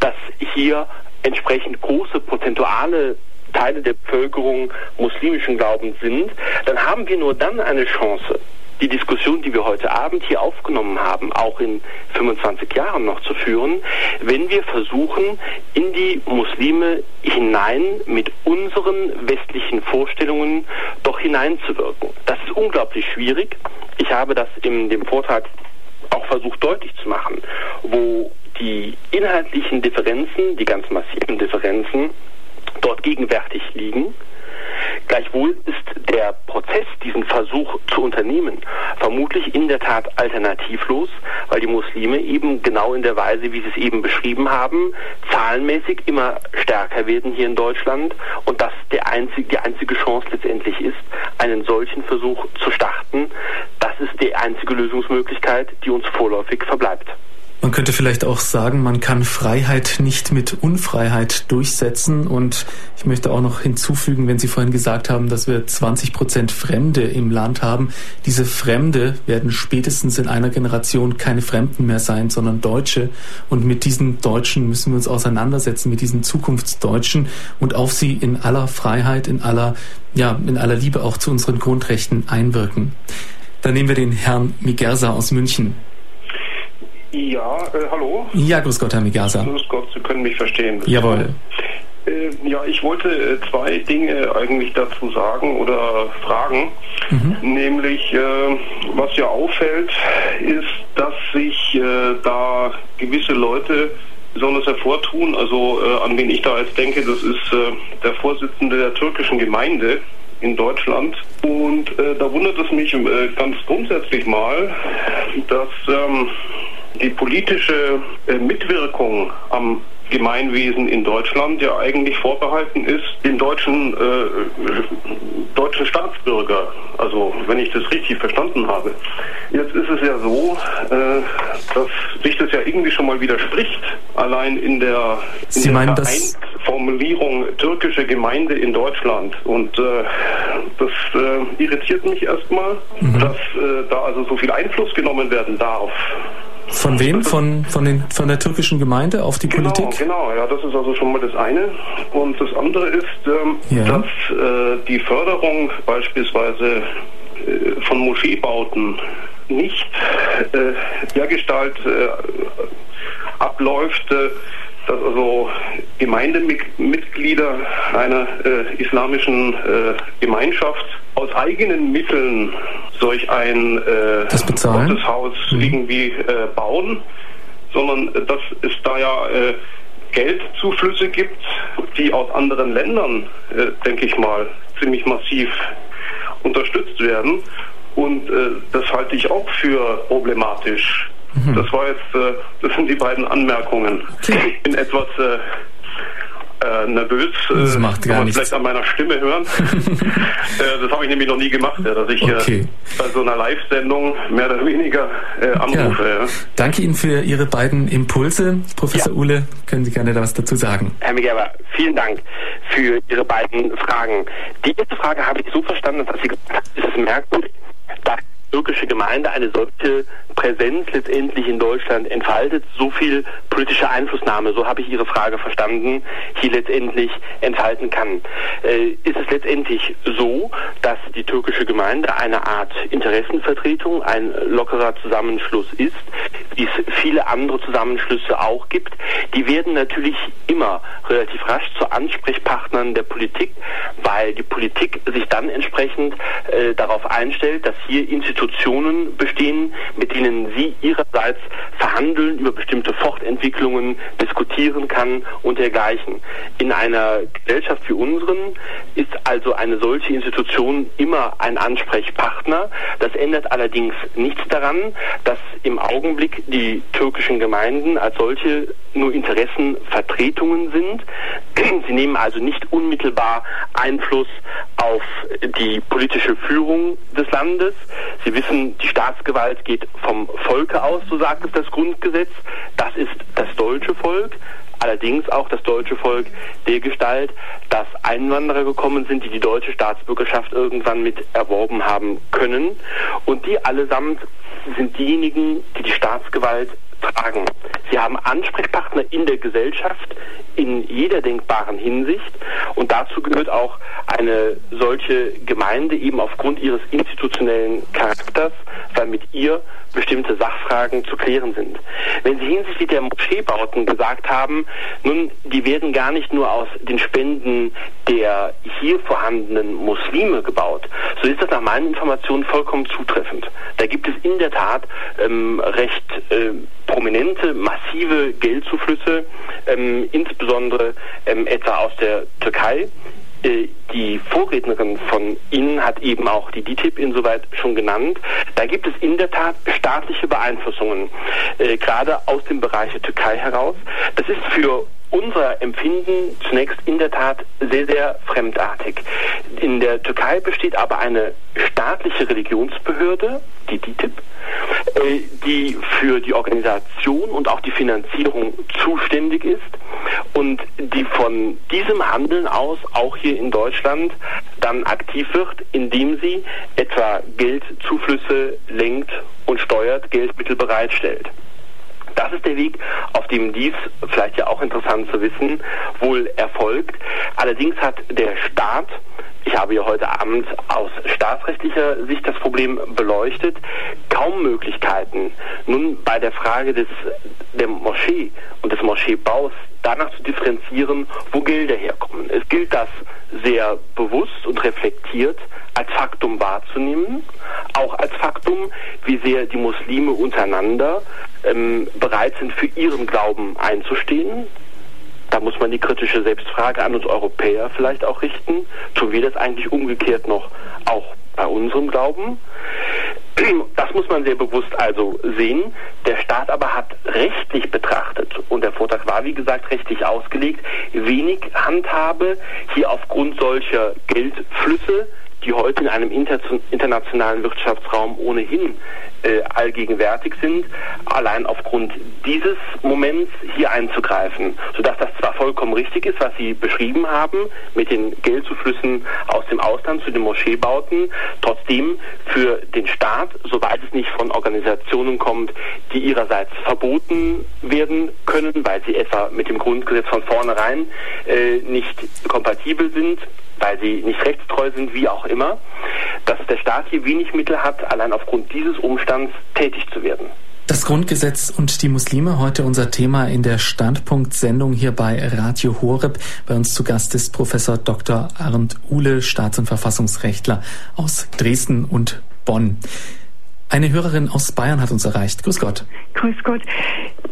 B: dass hier entsprechend große prozentuale Teile der Bevölkerung muslimischen Glaubens sind, dann haben wir nur dann eine Chance, die Diskussion, die wir heute Abend hier aufgenommen haben, auch in 25 Jahren noch zu führen, wenn wir versuchen, in die Muslime hinein mit unseren westlichen Vorstellungen doch hineinzuwirken. Das ist unglaublich schwierig. Ich habe das in dem Vortrag auch versucht deutlich zu machen, wo die inhaltlichen Differenzen, die ganz massiven Differenzen dort gegenwärtig liegen. Gleichwohl ist der Prozess, diesen Versuch zu unternehmen, vermutlich in der Tat alternativlos, weil die Muslime eben genau in der Weise, wie Sie es eben beschrieben haben, zahlenmäßig immer stärker werden hier in Deutschland und das der einzige, die einzige Chance letztendlich ist, einen solchen Versuch zu starten. Das ist die einzige Lösungsmöglichkeit, die uns vorläufig verbleibt.
A: Man könnte vielleicht auch sagen, man kann Freiheit nicht mit Unfreiheit durchsetzen. Und ich möchte auch noch hinzufügen, wenn Sie vorhin gesagt haben, dass wir 20 Prozent Fremde im Land haben. Diese Fremde werden spätestens in einer Generation keine Fremden mehr sein, sondern Deutsche. Und mit diesen Deutschen müssen wir uns auseinandersetzen, mit diesen Zukunftsdeutschen und auf sie in aller Freiheit, in aller, ja, in aller Liebe auch zu unseren Grundrechten einwirken. Dann nehmen wir den Herrn Migersa aus München.
E: Ja, äh, hallo.
A: Ja, grüß Gott, Herr Migasa.
E: Grüß Gott, Sie können mich verstehen.
A: Jawohl.
E: Äh, ja, ich wollte äh, zwei Dinge eigentlich dazu sagen oder fragen. Mhm. Nämlich, äh, was ja auffällt, ist, dass sich äh, da gewisse Leute besonders hervortun. Also äh, an wen ich da jetzt denke, das ist der Vorsitzende der türkischen Gemeinde in Deutschland. Und da wundert es mich ganz grundsätzlich mal, dass ähm, die politische äh, Mitwirkung am Gemeinwesen in Deutschland ja eigentlich vorbehalten ist den deutschen, äh, deutschen Staatsbürger. Also wenn ich das richtig verstanden habe. Jetzt ist es ja so, äh, dass sich das ja irgendwie schon mal widerspricht. Allein in der,
A: in Sie der
E: Formulierung türkische Gemeinde in Deutschland. Und äh, das äh, irritiert mich erstmal, mhm. dass äh, da also so viel Einfluss genommen werden darf
A: von wem? Von, von, den, von der türkischen Gemeinde auf die
E: genau,
A: Politik?
E: Genau, ja, das ist also schon mal das eine. Und das andere ist, ähm, ja. dass äh, die Förderung beispielsweise äh, von Moscheebauten nicht äh, dergestalt äh, abläuft, äh, dass also Gemeindemitglieder einer äh, islamischen Gemeinschaft aus eigenen Mitteln solch ein äh, Gotteshaus mhm. irgendwie äh, bauen, sondern dass es da ja äh, Geldzuflüsse gibt, die aus anderen Ländern, äh, denke ich mal, ziemlich massiv unterstützt werden. Und äh, das halte ich auch für problematisch. Mhm. Das war jetzt, äh, das sind die beiden Anmerkungen. Okay. In etwas äh, äh, nervös.
A: Das macht gar
E: kann man vielleicht an meiner Stimme hören. äh, das habe ich nämlich noch nie gemacht, ja, dass ich äh, okay. bei so einer Live-Sendung mehr oder weniger äh, anrufe. Ja.
A: Ja. Danke Ihnen für Ihre beiden Impulse. Professor Uhle, können Sie gerne da was dazu sagen?
B: Herr Migerber, vielen Dank für Ihre beiden Fragen. Die erste Frage habe ich so verstanden, dass Sie gesagt haben, es ist merkwürdig, dass türkische Gemeinde eine solche Präsenz letztendlich in Deutschland entfaltet, so viel politische Einflussnahme, so habe ich Ihre Frage verstanden, hier letztendlich entfalten kann. Äh, ist es letztendlich so, dass die türkische Gemeinde eine Art Interessenvertretung, ein lockerer Zusammenschluss ist, wie es viele andere Zusammenschlüsse auch gibt, die werden natürlich immer relativ rasch zu Ansprechpartnern der Politik, weil die Politik sich dann entsprechend äh, darauf einstellt, dass hier Institutionen bestehen, mit denen sie ihrerseits verhandeln, über bestimmte Fortentwicklungen diskutieren kann und dergleichen. In einer Gesellschaft wie unseren ist also eine solche Institution immer ein Ansprechpartner. Das ändert allerdings nichts daran, dass im Augenblick die türkischen Gemeinden als solche nur Interessenvertretungen sind. Sie nehmen also nicht unmittelbar Einfluss auf die politische Führung des Landes. Sie wissen, die Staatsgewalt geht vom Volke aus, so sagt es das Grundgesetz. Das ist das deutsche Volk allerdings auch das deutsche Volk der Gestalt, dass Einwanderer gekommen sind, die die deutsche Staatsbürgerschaft irgendwann mit erworben haben können. Und die allesamt sind diejenigen, die die Staatsgewalt tragen. Sie haben Ansprechpartner in der Gesellschaft in jeder denkbaren Hinsicht und dazu gehört auch eine solche Gemeinde eben aufgrund ihres institutionellen Charakters, weil mit ihr bestimmte Sachfragen zu klären sind. Wenn Sie hinsichtlich der Moscheebauten gesagt haben, nun, die werden gar nicht nur aus den Spenden der hier vorhandenen Muslime gebaut, so ist das nach meinen Informationen vollkommen zutreffend. Da gibt es in der Tat ähm, recht äh, prominente, massive Geldzuflüsse, ähm, insbesondere ähm, etwa aus der Türkei die Vorrednerin von Ihnen hat eben auch die DTIP insoweit schon genannt. Da gibt es in der Tat staatliche Beeinflussungen, äh, gerade aus dem Bereich der Türkei heraus. Das ist für unser Empfinden zunächst in der Tat sehr, sehr fremdartig. In der Türkei besteht aber eine staatliche Religionsbehörde, die DITIB, äh, die für die Organisation und auch die Finanzierung zuständig ist und die von diesem Handeln aus auch hier in Deutschland dann aktiv wird, indem sie etwa Geldzuflüsse lenkt und steuert, Geldmittel bereitstellt. Das ist der Weg, auf dem dies, vielleicht ja auch interessant zu wissen, wohl erfolgt. Allerdings hat der Staat, ich habe ja heute Abend aus staatsrechtlicher Sicht das Problem beleuchtet, kaum Möglichkeiten, nun bei der Frage des, der Moschee und des Moscheebaus danach zu differenzieren, wo Gelder herkommen. Es gilt das sehr bewusst und reflektiert als Faktum wahrzunehmen, auch als Faktum, wie sehr die Muslime untereinander ähm, bereit sind, für ihren Glauben einzustehen. Da muss man die kritische Selbstfrage an uns Europäer vielleicht auch richten. Tun wir das eigentlich umgekehrt noch auch bei unserem Glauben? Das muss man sehr bewusst also sehen. Der Staat aber hat rechtlich betrachtet, und der Vortrag war wie gesagt rechtlich ausgelegt, wenig Handhabe, hier aufgrund solcher Geldflüsse die heute in einem internationalen Wirtschaftsraum ohnehin äh, allgegenwärtig sind, allein aufgrund dieses Moments hier einzugreifen, sodass das zwar vollkommen richtig ist, was Sie beschrieben haben, mit den Geldzuflüssen aus dem Ausland zu den Moscheebauten, trotzdem für den Staat, soweit es nicht von Organisationen kommt, die ihrerseits verboten werden können, weil sie etwa mit dem Grundgesetz von vornherein äh, nicht kompatibel sind, weil sie nicht rechtstreu sind, wie auch immer, dass der Staat hier wenig Mittel hat, allein aufgrund dieses Umstands tätig zu werden.
A: Das Grundgesetz und die Muslime, heute unser Thema in der Standpunkt-Sendung hier bei Radio Horeb. Bei uns zu Gast ist Professor Dr. Arndt Uhle, Staats- und Verfassungsrechtler aus Dresden und Bonn. Eine Hörerin aus Bayern hat uns erreicht. Grüß Gott.
F: Grüß Gott.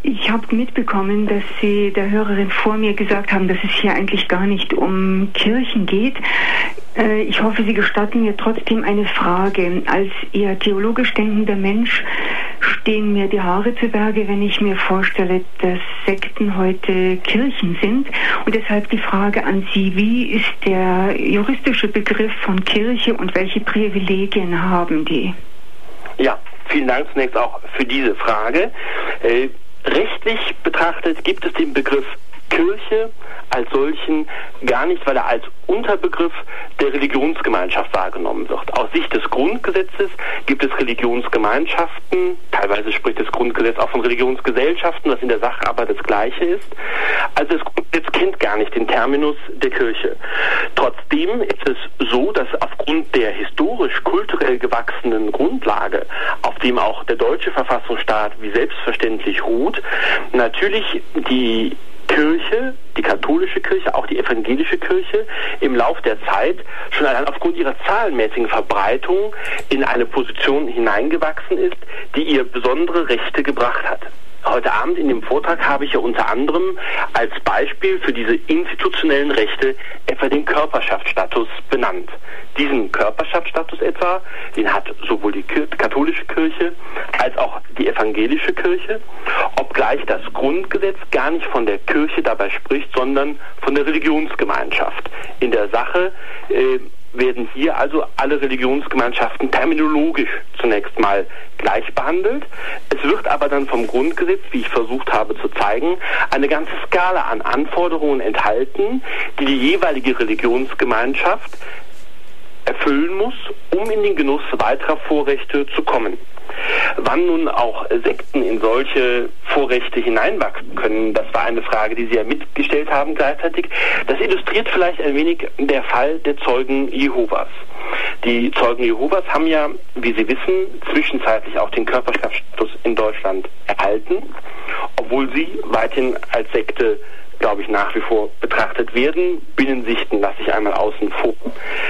F: Ich habe mitbekommen, dass Sie der Hörerin vor mir gesagt haben, dass es hier eigentlich gar nicht um Kirchen geht. Äh, ich hoffe, Sie gestatten mir trotzdem eine Frage. Als eher theologisch denkender Mensch stehen mir die Haare zu Berge, wenn ich mir vorstelle, dass Sekten heute Kirchen sind. Und deshalb die Frage an Sie, wie ist der juristische Begriff von Kirche und welche Privilegien haben die?
B: Ja, vielen Dank zunächst auch für diese Frage. Äh, rechtlich betrachtet gibt es den Begriff Kirche als solchen gar nicht, weil er als Unterbegriff der Religionsgemeinschaft wahrgenommen wird. Aus Sicht des Grundgesetzes gibt es Religionsgemeinschaften, teilweise spricht das Grundgesetz auch von Religionsgesellschaften, was in der Sache aber das Gleiche ist. Also das Grundgesetz kennt gar nicht den Terminus der Kirche. Trotzdem ist es so, dass aufgrund der historisch-kulturell gewachsenen Grundlage, auf dem auch der deutsche Verfassungsstaat wie selbstverständlich ruht, natürlich die Kirche, die katholische Kirche, auch die evangelische Kirche im Lauf der Zeit schon allein aufgrund ihrer zahlenmäßigen Verbreitung in eine Position hineingewachsen ist, die ihr besondere Rechte gebracht hat. Heute Abend in dem Vortrag habe ich ja unter anderem als Beispiel für diese institutionellen Rechte etwa den Körperschaftsstatus benannt. Diesen Körperschaftsstatus etwa, den hat sowohl die katholische Kirche als auch die evangelische Kirche, obgleich das Grundgesetz gar nicht von der Kirche dabei spricht, sondern von der Religionsgemeinschaft. In der Sache äh, werden hier also alle Religionsgemeinschaften terminologisch zunächst mal gleich behandelt. Es wird aber dann vom Grundgesetz, wie ich versucht habe zu zeigen, eine ganze Skala an Anforderungen enthalten, die die jeweilige Religionsgemeinschaft erfüllen muss, um in den Genuss weiterer Vorrechte zu kommen. Wann nun auch Sekten in solche Vorrechte hineinwachsen können, das war eine Frage, die Sie ja mitgestellt haben gleichzeitig. Das illustriert vielleicht ein wenig der Fall der Zeugen Jehovas. Die Zeugen Jehovas haben ja, wie Sie wissen, zwischenzeitlich auch den Körperschaftsstatus in Deutschland erhalten, obwohl sie weithin als Sekte glaube ich, nach wie vor betrachtet werden. Binnensichten lasse ich einmal außen vor.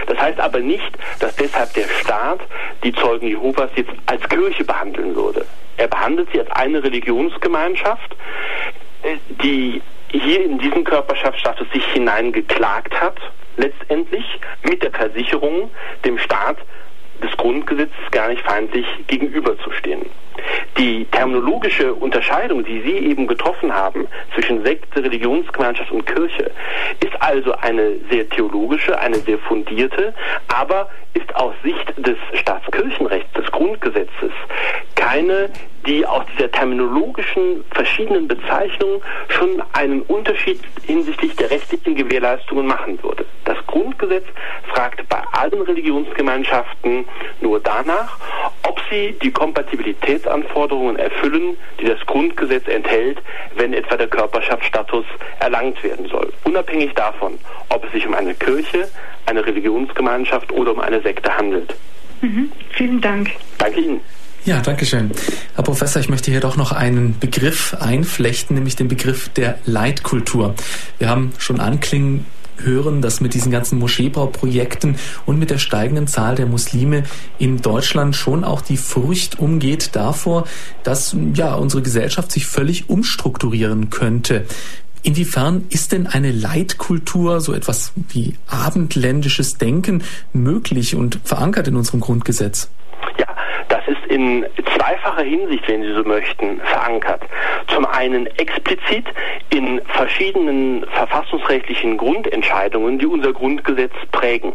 B: Das heißt aber nicht, dass deshalb der Staat die Zeugen Jehovas jetzt als Kirche behandeln würde. Er behandelt sie als eine Religionsgemeinschaft, äh, die hier in diesen Körperschaftsstatus sich hineingeklagt hat, letztendlich mit der Versicherung, dem Staat des Grundgesetzes gar nicht feindlich gegenüberzustehen. Die terminologische Unterscheidung, die Sie eben getroffen haben zwischen Sekte, Religionsgemeinschaft und Kirche, ist also eine sehr theologische, eine sehr fundierte, aber ist aus Sicht des Staatskirchenrechts, des Grundgesetzes, keine, die aus dieser terminologischen verschiedenen Bezeichnungen schon einen Unterschied hinsichtlich der rechtlichen Gewährleistungen machen würde. Das Grundgesetz fragt bei allen Religionsgemeinschaften nur danach, ob sie die Kompatibilitätsanforderungen erfüllen, die das Grundgesetz enthält, wenn etwa der Körperschaftsstatus erlangt werden soll. Unabhängig davon, ob es sich um eine Kirche, eine Religionsgemeinschaft oder um eine Sekte handelt.
F: Mhm. Vielen Dank.
B: Danke Ihnen.
A: Ja, danke schön. Herr Professor, ich möchte hier doch noch einen Begriff einflechten, nämlich den Begriff der Leitkultur. Wir haben schon anklingen hören, dass mit diesen ganzen Moscheebauprojekten und mit der steigenden Zahl der Muslime in Deutschland schon auch die Furcht umgeht davor, dass ja unsere Gesellschaft sich völlig umstrukturieren könnte. Inwiefern ist denn eine Leitkultur, so etwas wie abendländisches Denken, möglich und verankert in unserem Grundgesetz?
B: Ja, das ist in zweifacher Hinsicht, wenn Sie so möchten, verankert. Zum einen explizit in verschiedenen verfassungsrechtlichen Grundentscheidungen, die unser Grundgesetz prägen.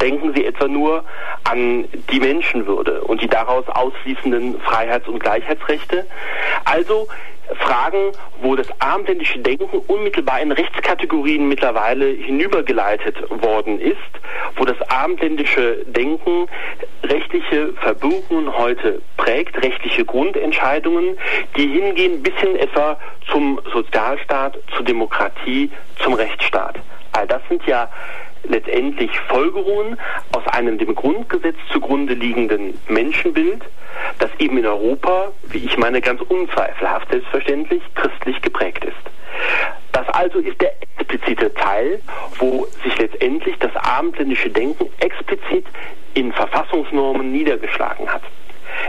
B: Denken Sie etwa nur an die Menschenwürde und die daraus ausfließenden Freiheits- und Gleichheitsrechte. Also Fragen, wo das abendländische Denken unmittelbar in Rechtskategorien mittlerweile hinübergeleitet worden ist, wo das abendländische Denken rechtliche Verbindungen heute prägt, rechtliche Grundentscheidungen, die hingehen bis hin etwa zum Sozialstaat, zur Demokratie, zum Rechtsstaat. All das sind ja letztendlich Folgerungen aus einem dem Grundgesetz zugrunde liegenden Menschenbild, das eben in Europa, wie ich meine, ganz unzweifelhaft selbstverständlich christlich geprägt ist. Das also ist der explizite Teil, wo sich letztendlich das abendländische Denken explizit in Verfassungsnormen niedergeschlagen hat.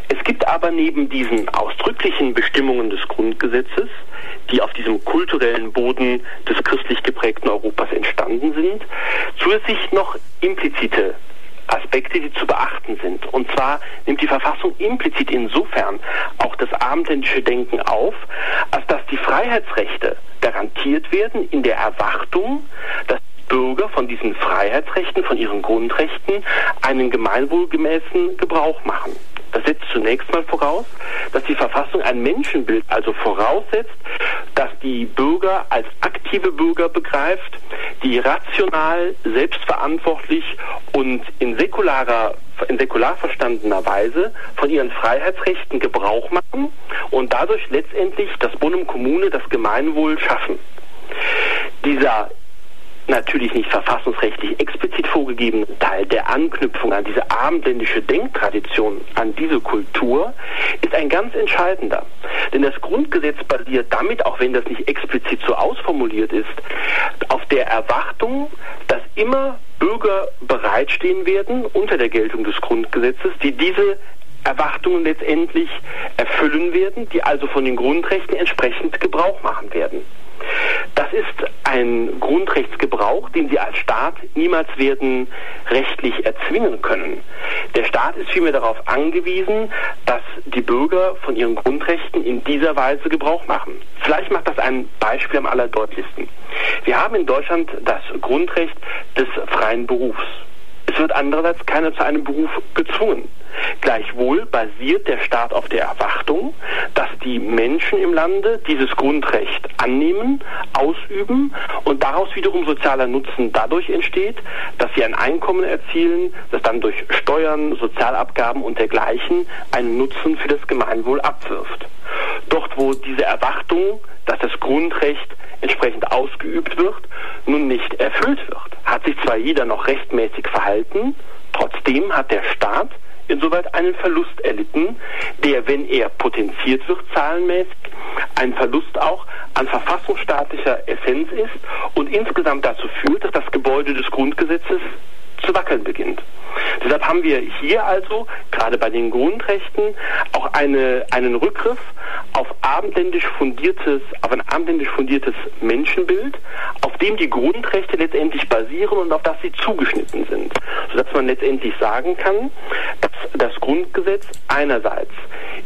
B: Es gibt aber neben diesen ausdrücklichen Bestimmungen des Grundgesetzes, die auf diesem kulturellen Boden des christlich geprägten Europas entstanden sind, zusätzlich noch implizite Aspekte, die zu beachten sind. Und zwar nimmt die Verfassung implizit insofern auch das abendländische Denken auf, als dass die Freiheitsrechte garantiert werden in der Erwartung, dass Bürger von diesen Freiheitsrechten, von ihren Grundrechten einen gemeinwohlgemäßen Gebrauch machen. Das setzt zunächst mal voraus, dass die Verfassung ein Menschenbild also voraussetzt, dass die Bürger als aktive Bürger begreift, die rational, selbstverantwortlich und in säkularer in säkular verstandener Weise von ihren Freiheitsrechten Gebrauch machen und dadurch letztendlich das Bonum Kommune, das Gemeinwohl schaffen. Dieser natürlich nicht verfassungsrechtlich explizit vorgegebene Teil der Anknüpfung an diese abendländische Denktradition, an diese Kultur, ist ein ganz entscheidender. Denn das Grundgesetz basiert damit, auch wenn das nicht explizit so ausformuliert ist, auf der Erwartung, dass immer Bürger bereitstehen werden unter der Geltung des Grundgesetzes, die diese Erwartungen letztendlich erfüllen werden, die also von den Grundrechten entsprechend Gebrauch machen werden. Das ist ein Grundrechtsgebrauch, den Sie als Staat niemals werden rechtlich erzwingen können. Der Staat ist vielmehr darauf angewiesen, dass die Bürger von ihren Grundrechten in dieser Weise Gebrauch machen. Vielleicht macht das ein Beispiel am allerdeutlichsten. Wir haben in Deutschland das Grundrecht des freien Berufs. Es wird andererseits keiner zu einem Beruf gezwungen. Gleichwohl basiert der Staat auf der Erwartung, dass die Menschen im Lande dieses Grundrecht annehmen, ausüben und daraus wiederum sozialer Nutzen dadurch entsteht, dass sie ein Einkommen erzielen, das dann durch Steuern, Sozialabgaben und dergleichen einen Nutzen für das Gemeinwohl abwirft. Dort, wo diese Erwartung, dass das Grundrecht entsprechend ausgeübt wird, nun nicht erfüllt wird, hat sich zwar jeder noch rechtmäßig verhalten, trotzdem hat der Staat insoweit einen Verlust erlitten, der, wenn er potenziert wird zahlenmäßig, ein Verlust auch an verfassungsstaatlicher Essenz ist und insgesamt dazu führt, dass das Gebäude des Grundgesetzes zu wackeln beginnt. Deshalb haben wir hier also, gerade bei den Grundrechten, auch eine, einen Rückgriff auf abendländisch fundiertes, auf ein abendländisch fundiertes Menschenbild, auf dem die Grundrechte letztendlich basieren und auf das sie zugeschnitten sind. Sodass man letztendlich sagen kann, dass das Grundgesetz einerseits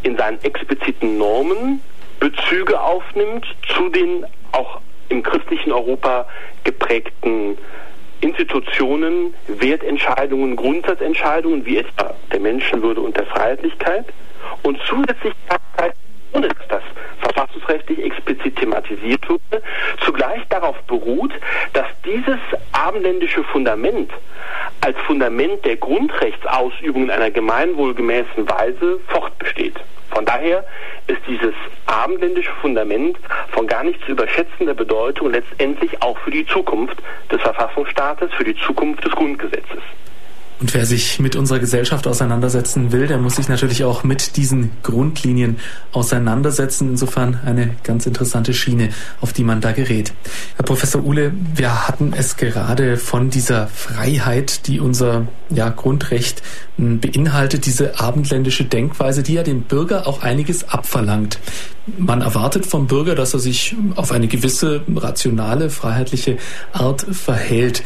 B: in seinen expliziten Normen Bezüge aufnimmt zu den auch im christlichen Europa geprägten Institutionen, Wertentscheidungen, Grundsatzentscheidungen wie etwa der Menschenwürde und der Freiheitlichkeit und zusätzlich ohne dass das verfassungsrechtlich explizit thematisiert wurde, zugleich darauf beruht, dass dieses abendländische Fundament als Fundament der Grundrechtsausübung in einer gemeinwohlgemäßen Weise fortbesteht. Von daher ist dieses abendländische Fundament von gar nicht zu überschätzender Bedeutung letztendlich auch für die Zukunft des Verfassungsstaates, für die Zukunft des Grundgesetzes.
A: Und wer sich mit unserer Gesellschaft auseinandersetzen will, der muss sich natürlich auch mit diesen Grundlinien auseinandersetzen. Insofern eine ganz interessante Schiene, auf die man da gerät. Herr Professor Uhle, wir hatten es gerade von dieser Freiheit, die unser ja, Grundrecht hm, beinhaltet, diese abendländische Denkweise, die ja dem Bürger auch einiges abverlangt. Man erwartet vom Bürger, dass er sich auf eine gewisse rationale, freiheitliche Art verhält.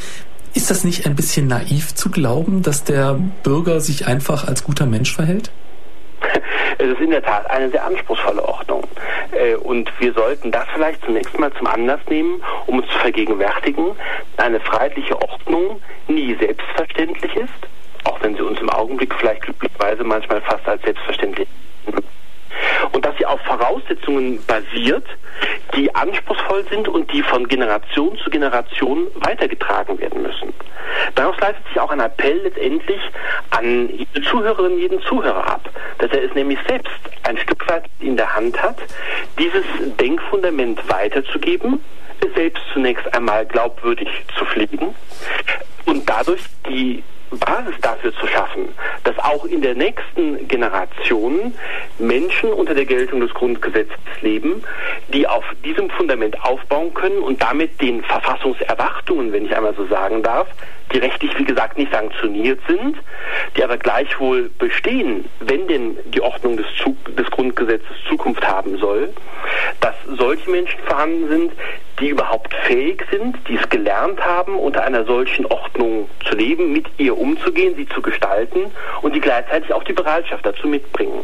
A: Ist das nicht ein bisschen naiv zu glauben, dass der Bürger sich einfach als guter Mensch verhält?
B: Es ist in der Tat eine sehr anspruchsvolle Ordnung. Äh, und wir sollten das vielleicht zunächst mal zum Anlass nehmen, um uns zu vergegenwärtigen, eine freiheitliche Ordnung nie selbstverständlich ist, auch wenn sie uns im Augenblick vielleicht glücklicherweise manchmal fast als selbstverständlich und dass sie auf Voraussetzungen basiert, die anspruchsvoll sind und die von Generation zu Generation weitergetragen werden müssen. Daraus leitet sich auch ein Appell letztendlich an jede Zuhörerin, jeden Zuhörer ab, dass er es nämlich selbst ein Stück weit in der Hand hat, dieses Denkfundament weiterzugeben, es selbst zunächst einmal glaubwürdig zu pflegen und dadurch die Basis dafür zu schaffen, dass auch in der nächsten Generation Menschen unter der Geltung des Grundgesetzes leben, die auf diesem Fundament aufbauen können und damit den Verfassungserwartungen, wenn ich einmal so sagen darf, die rechtlich, wie gesagt, nicht sanktioniert sind, die aber gleichwohl bestehen, wenn denn die Ordnung des, Zug des Grundgesetzes Zukunft haben soll, dass solche Menschen vorhanden sind, die überhaupt fähig sind, die es gelernt haben, unter einer solchen Ordnung zu leben, mit ihr umzugehen, sie zu gestalten und die gleichzeitig auch die Bereitschaft dazu mitbringen.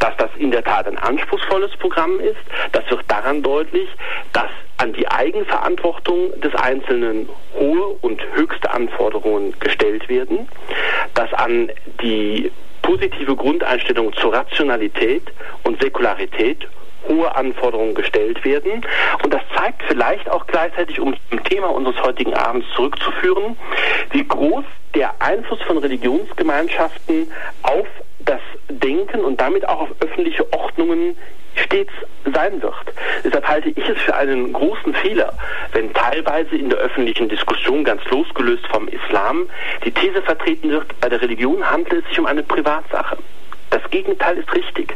B: Dass das in der Tat ein anspruchsvolles Programm ist, das wird daran deutlich, dass an die Eigenverantwortung des Einzelnen hohe und höchste Anforderungen gestellt werden, dass an die positive Grundeinstellung zur Rationalität und Säkularität hohe Anforderungen gestellt werden. Und das zeigt vielleicht auch gleichzeitig, um zum Thema unseres heutigen Abends zurückzuführen, wie groß der Einfluss von Religionsgemeinschaften auf das Denken und damit auch auf öffentliche Ordnungen stets sein wird. Deshalb halte ich es für einen großen Fehler, wenn teilweise in der öffentlichen Diskussion ganz losgelöst vom Islam die These vertreten wird, bei der Religion handelt es sich um eine Privatsache. Das Gegenteil ist richtig.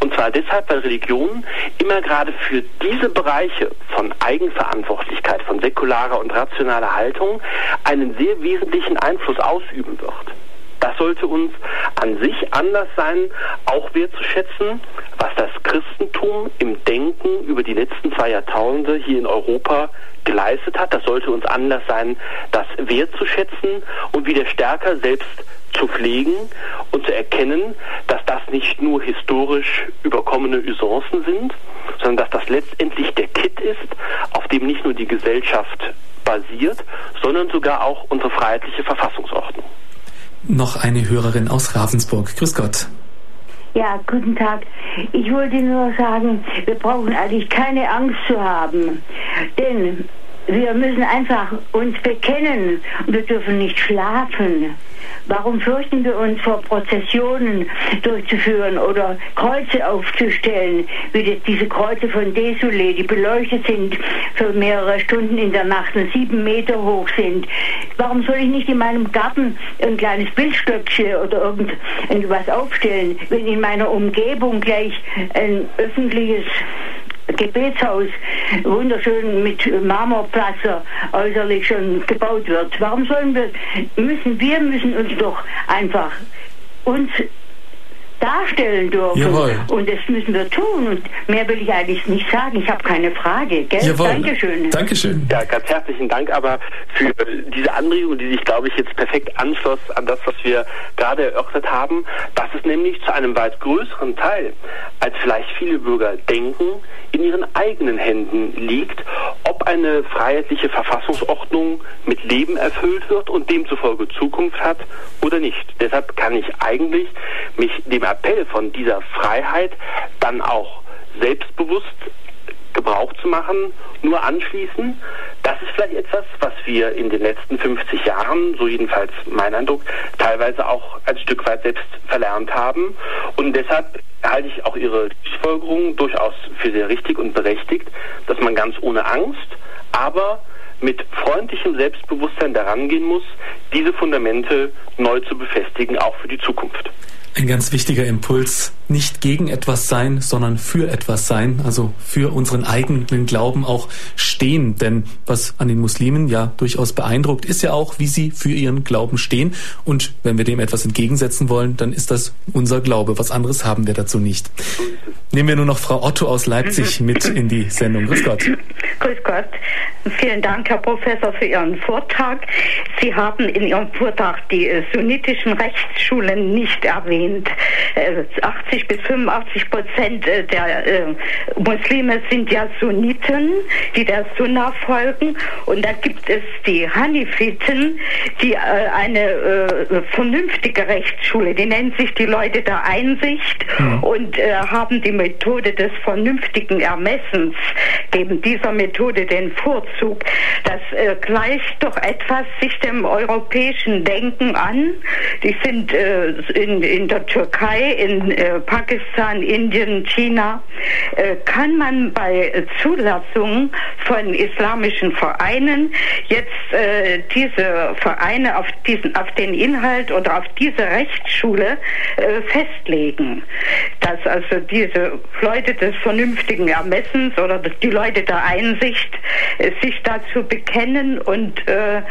B: Und zwar deshalb, weil Religion immer gerade für diese Bereiche von Eigenverantwortlichkeit, von säkularer und rationaler Haltung einen sehr wesentlichen Einfluss ausüben wird. Das sollte uns an sich anders sein, auch wertzuschätzen, was das Christentum im Denken über die letzten zwei Jahrtausende hier in Europa geleistet hat. Das sollte uns anders sein, das wertzuschätzen und wieder stärker selbst zu pflegen und zu erkennen, dass das nicht nur historisch überkommene Usancen sind, sondern dass das letztendlich der Kit ist, auf dem nicht nur die Gesellschaft basiert, sondern sogar auch unsere freiheitliche Verfassungsordnung.
A: Noch eine Hörerin aus Ravensburg. Grüß Gott.
G: Ja, guten Tag. Ich wollte nur sagen, wir brauchen eigentlich keine Angst zu haben. Denn wir müssen einfach uns bekennen und wir dürfen nicht schlafen. Warum fürchten wir uns vor Prozessionen durchzuführen oder Kreuze aufzustellen, wie das, diese Kreuze von Desulé, die beleuchtet sind für mehrere Stunden in der Nacht und sieben Meter hoch sind? Warum soll ich nicht in meinem Garten ein kleines Bildstöckchen oder irgendwas aufstellen, wenn in meiner Umgebung gleich ein öffentliches Gebetshaus wunderschön mit Marmorplasser äußerlich schon gebaut wird. Warum sollen wir, müssen, wir müssen uns doch einfach uns darstellen dürfen. Jawohl. Und das müssen wir tun. Und mehr will ich eigentlich nicht sagen. Ich habe keine Frage. Gell? Jawohl. Dankeschön.
A: Dankeschön.
B: Ja, ganz herzlichen Dank aber für diese Anregung, die sich, glaube ich, jetzt perfekt anschloss an das, was wir gerade erörtert haben, dass es nämlich zu einem weit größeren Teil, als vielleicht viele Bürger denken, in ihren eigenen Händen liegt, ob eine freiheitliche Verfassungsordnung mit Leben erfüllt wird und demzufolge Zukunft hat oder nicht. Deshalb kann ich eigentlich mich dem Appell von dieser Freiheit dann auch selbstbewusst Gebrauch zu machen, nur anschließen. Das ist vielleicht etwas, was wir in den letzten 50 Jahren, so jedenfalls mein Eindruck, teilweise auch ein Stück weit selbst verlernt haben. Und deshalb halte ich auch Ihre Schlussfolgerung durchaus für sehr richtig und berechtigt, dass man ganz ohne Angst, aber mit freundlichem Selbstbewusstsein daran gehen muss, diese Fundamente neu zu befestigen, auch für die Zukunft.
A: Ein ganz wichtiger Impuls, nicht gegen etwas sein, sondern für etwas sein, also für unseren eigenen Glauben auch stehen. Denn was an den Muslimen ja durchaus beeindruckt, ist ja auch, wie sie für ihren Glauben stehen. Und wenn wir dem etwas entgegensetzen wollen, dann ist das unser Glaube. Was anderes haben wir dazu nicht. Nehmen wir nur noch Frau Otto aus Leipzig mit in die Sendung. Grüß Gott.
H: Grüß Gott. Vielen Dank, Herr Professor, für Ihren Vortrag. Sie haben in Ihrem Vortrag die sunnitischen Rechtsschulen nicht erwähnt sind 80 äh, bis 85 Prozent äh, der äh, Muslime sind ja Sunniten, die der Sunna folgen. Und da gibt es die Hanifiten, die eine vernünftige Rechtsschule, die nennen sich die Leute der Einsicht mhm. und haben die Methode des vernünftigen Ermessens, geben dieser Methode den Vorzug. Das gleicht doch etwas sich dem europäischen Denken an. Die sind in, in der der Türkei, in äh, Pakistan, Indien, China, äh, kann man bei Zulassung von islamischen Vereinen jetzt äh, diese Vereine auf diesen, auf den Inhalt oder auf diese Rechtsschule äh, festlegen, dass also diese Leute des vernünftigen Ermessens oder die Leute der Einsicht äh, sich dazu bekennen und äh,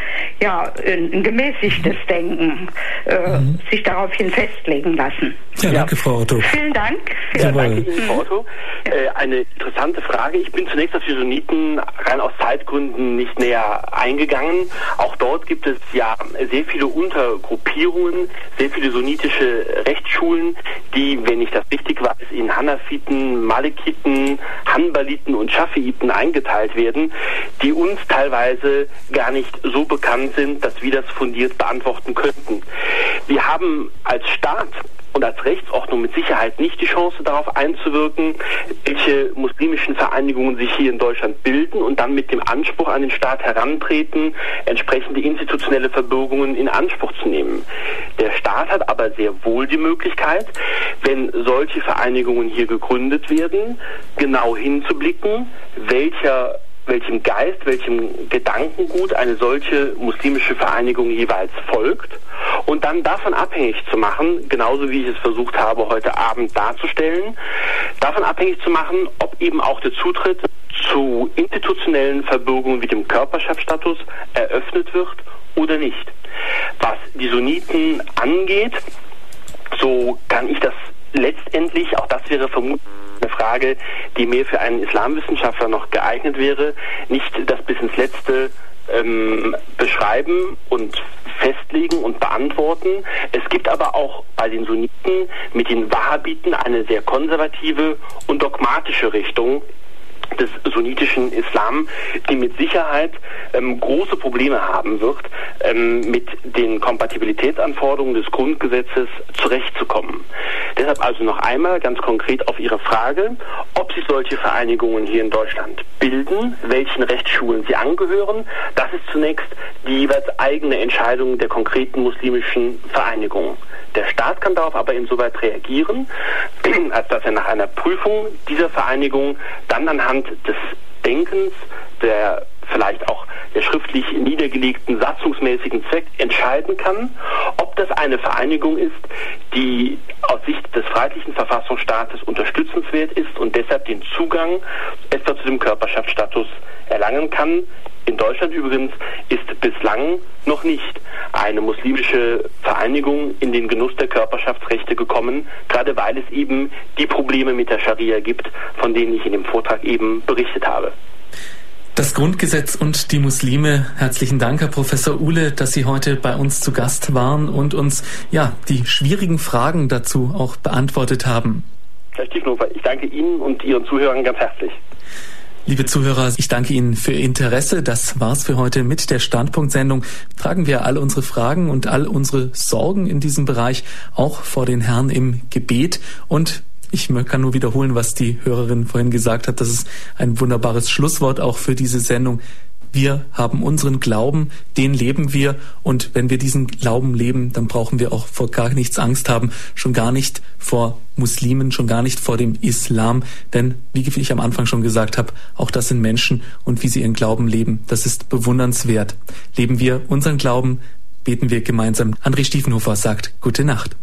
H: ja ein gemäßigtes Denken mhm. sich daraufhin festlegen lassen.
A: Ja, danke, Frau Otto.
H: Vielen Dank.
B: Ja, danke Ihnen, Frau Otto. Äh, eine interessante Frage. Ich bin zunächst auf die Sunniten rein aus Zeitgründen nicht näher eingegangen. Auch dort gibt es ja sehr viele Untergruppierungen, sehr viele sunnitische Rechtsschulen, die, wenn ich das richtig weiß, in Hanafiten, Malikiten, Hanbaliten und Schafiiten eingeteilt werden, die uns teilweise gar nicht so bekannt sind, dass wir das fundiert beantworten könnten. Wir haben als Staat und als Rechtsordnung mit Sicherheit nicht die Chance darauf einzuwirken, welche muslimischen Vereinigungen sich hier in Deutschland bilden und dann mit dem Anspruch an den Staat herantreten, entsprechende institutionelle Verbürgungen in Anspruch zu nehmen. Der Staat hat aber sehr wohl die Möglichkeit, wenn solche Vereinigungen hier gegründet werden, genau hinzublicken, welcher welchem Geist, welchem Gedankengut eine solche muslimische Vereinigung jeweils folgt und dann davon abhängig zu machen, genauso wie ich es versucht habe, heute Abend darzustellen, davon abhängig zu machen, ob eben auch der Zutritt zu institutionellen Verbürgungen wie dem Körperschaftsstatus eröffnet wird oder nicht. Was die Sunniten angeht, so kann ich das letztendlich, auch das wäre vermutlich eine Frage, die mehr für einen Islamwissenschaftler noch geeignet wäre, nicht das bis ins Letzte ähm, beschreiben und festlegen und beantworten. Es gibt aber auch bei den Sunniten mit den Wahhabiten eine sehr konservative und dogmatische Richtung des sunnitischen Islam, die mit Sicherheit ähm, große Probleme haben wird, ähm, mit den Kompatibilitätsanforderungen des Grundgesetzes zurechtzukommen. Deshalb also noch einmal ganz konkret auf Ihre Frage, ob sich solche Vereinigungen hier in Deutschland bilden, welchen Rechtsschulen sie angehören. Das ist zunächst die jeweils eigene Entscheidung der konkreten muslimischen Vereinigungen. Der Staat kann darauf aber insoweit reagieren, als dass er nach einer Prüfung dieser Vereinigung dann anhand des Denkens, der vielleicht auch der schriftlich niedergelegten satzungsmäßigen Zweck entscheiden kann, ob das eine Vereinigung ist, die aus Sicht des freiheitlichen Verfassungsstaates unterstützenswert ist und deshalb den Zugang etwa zu dem Körperschaftsstatus erlangen kann. In Deutschland übrigens ist bislang noch nicht eine muslimische Vereinigung in den Genuss der Körperschaftsrechte gekommen, gerade weil es eben die Probleme mit der Scharia gibt, von denen ich in dem Vortrag eben berichtet habe.
A: Das Grundgesetz und die Muslime. Herzlichen Dank, Herr Professor Uhle, dass Sie heute bei uns zu Gast waren und uns ja die schwierigen Fragen dazu auch beantwortet haben.
B: Herr Stiefenhofer, ich danke Ihnen und Ihren Zuhörern ganz herzlich.
A: Liebe Zuhörer, ich danke Ihnen für Ihr Interesse. Das war's für heute mit der Standpunktsendung. Tragen wir all unsere Fragen und all unsere Sorgen in diesem Bereich auch vor den Herrn im Gebet und ich kann nur wiederholen, was die Hörerin vorhin gesagt hat. Das ist ein wunderbares Schlusswort auch für diese Sendung. Wir haben unseren Glauben, den leben wir und wenn wir diesen Glauben leben, dann brauchen wir auch vor gar nichts Angst haben, schon gar nicht vor Muslimen, schon gar nicht vor dem Islam, denn wie ich am Anfang schon gesagt habe, auch das sind Menschen und wie sie ihren Glauben leben, das ist bewundernswert. Leben wir unseren Glauben, beten wir gemeinsam. André Stiefenhofer sagt Gute Nacht.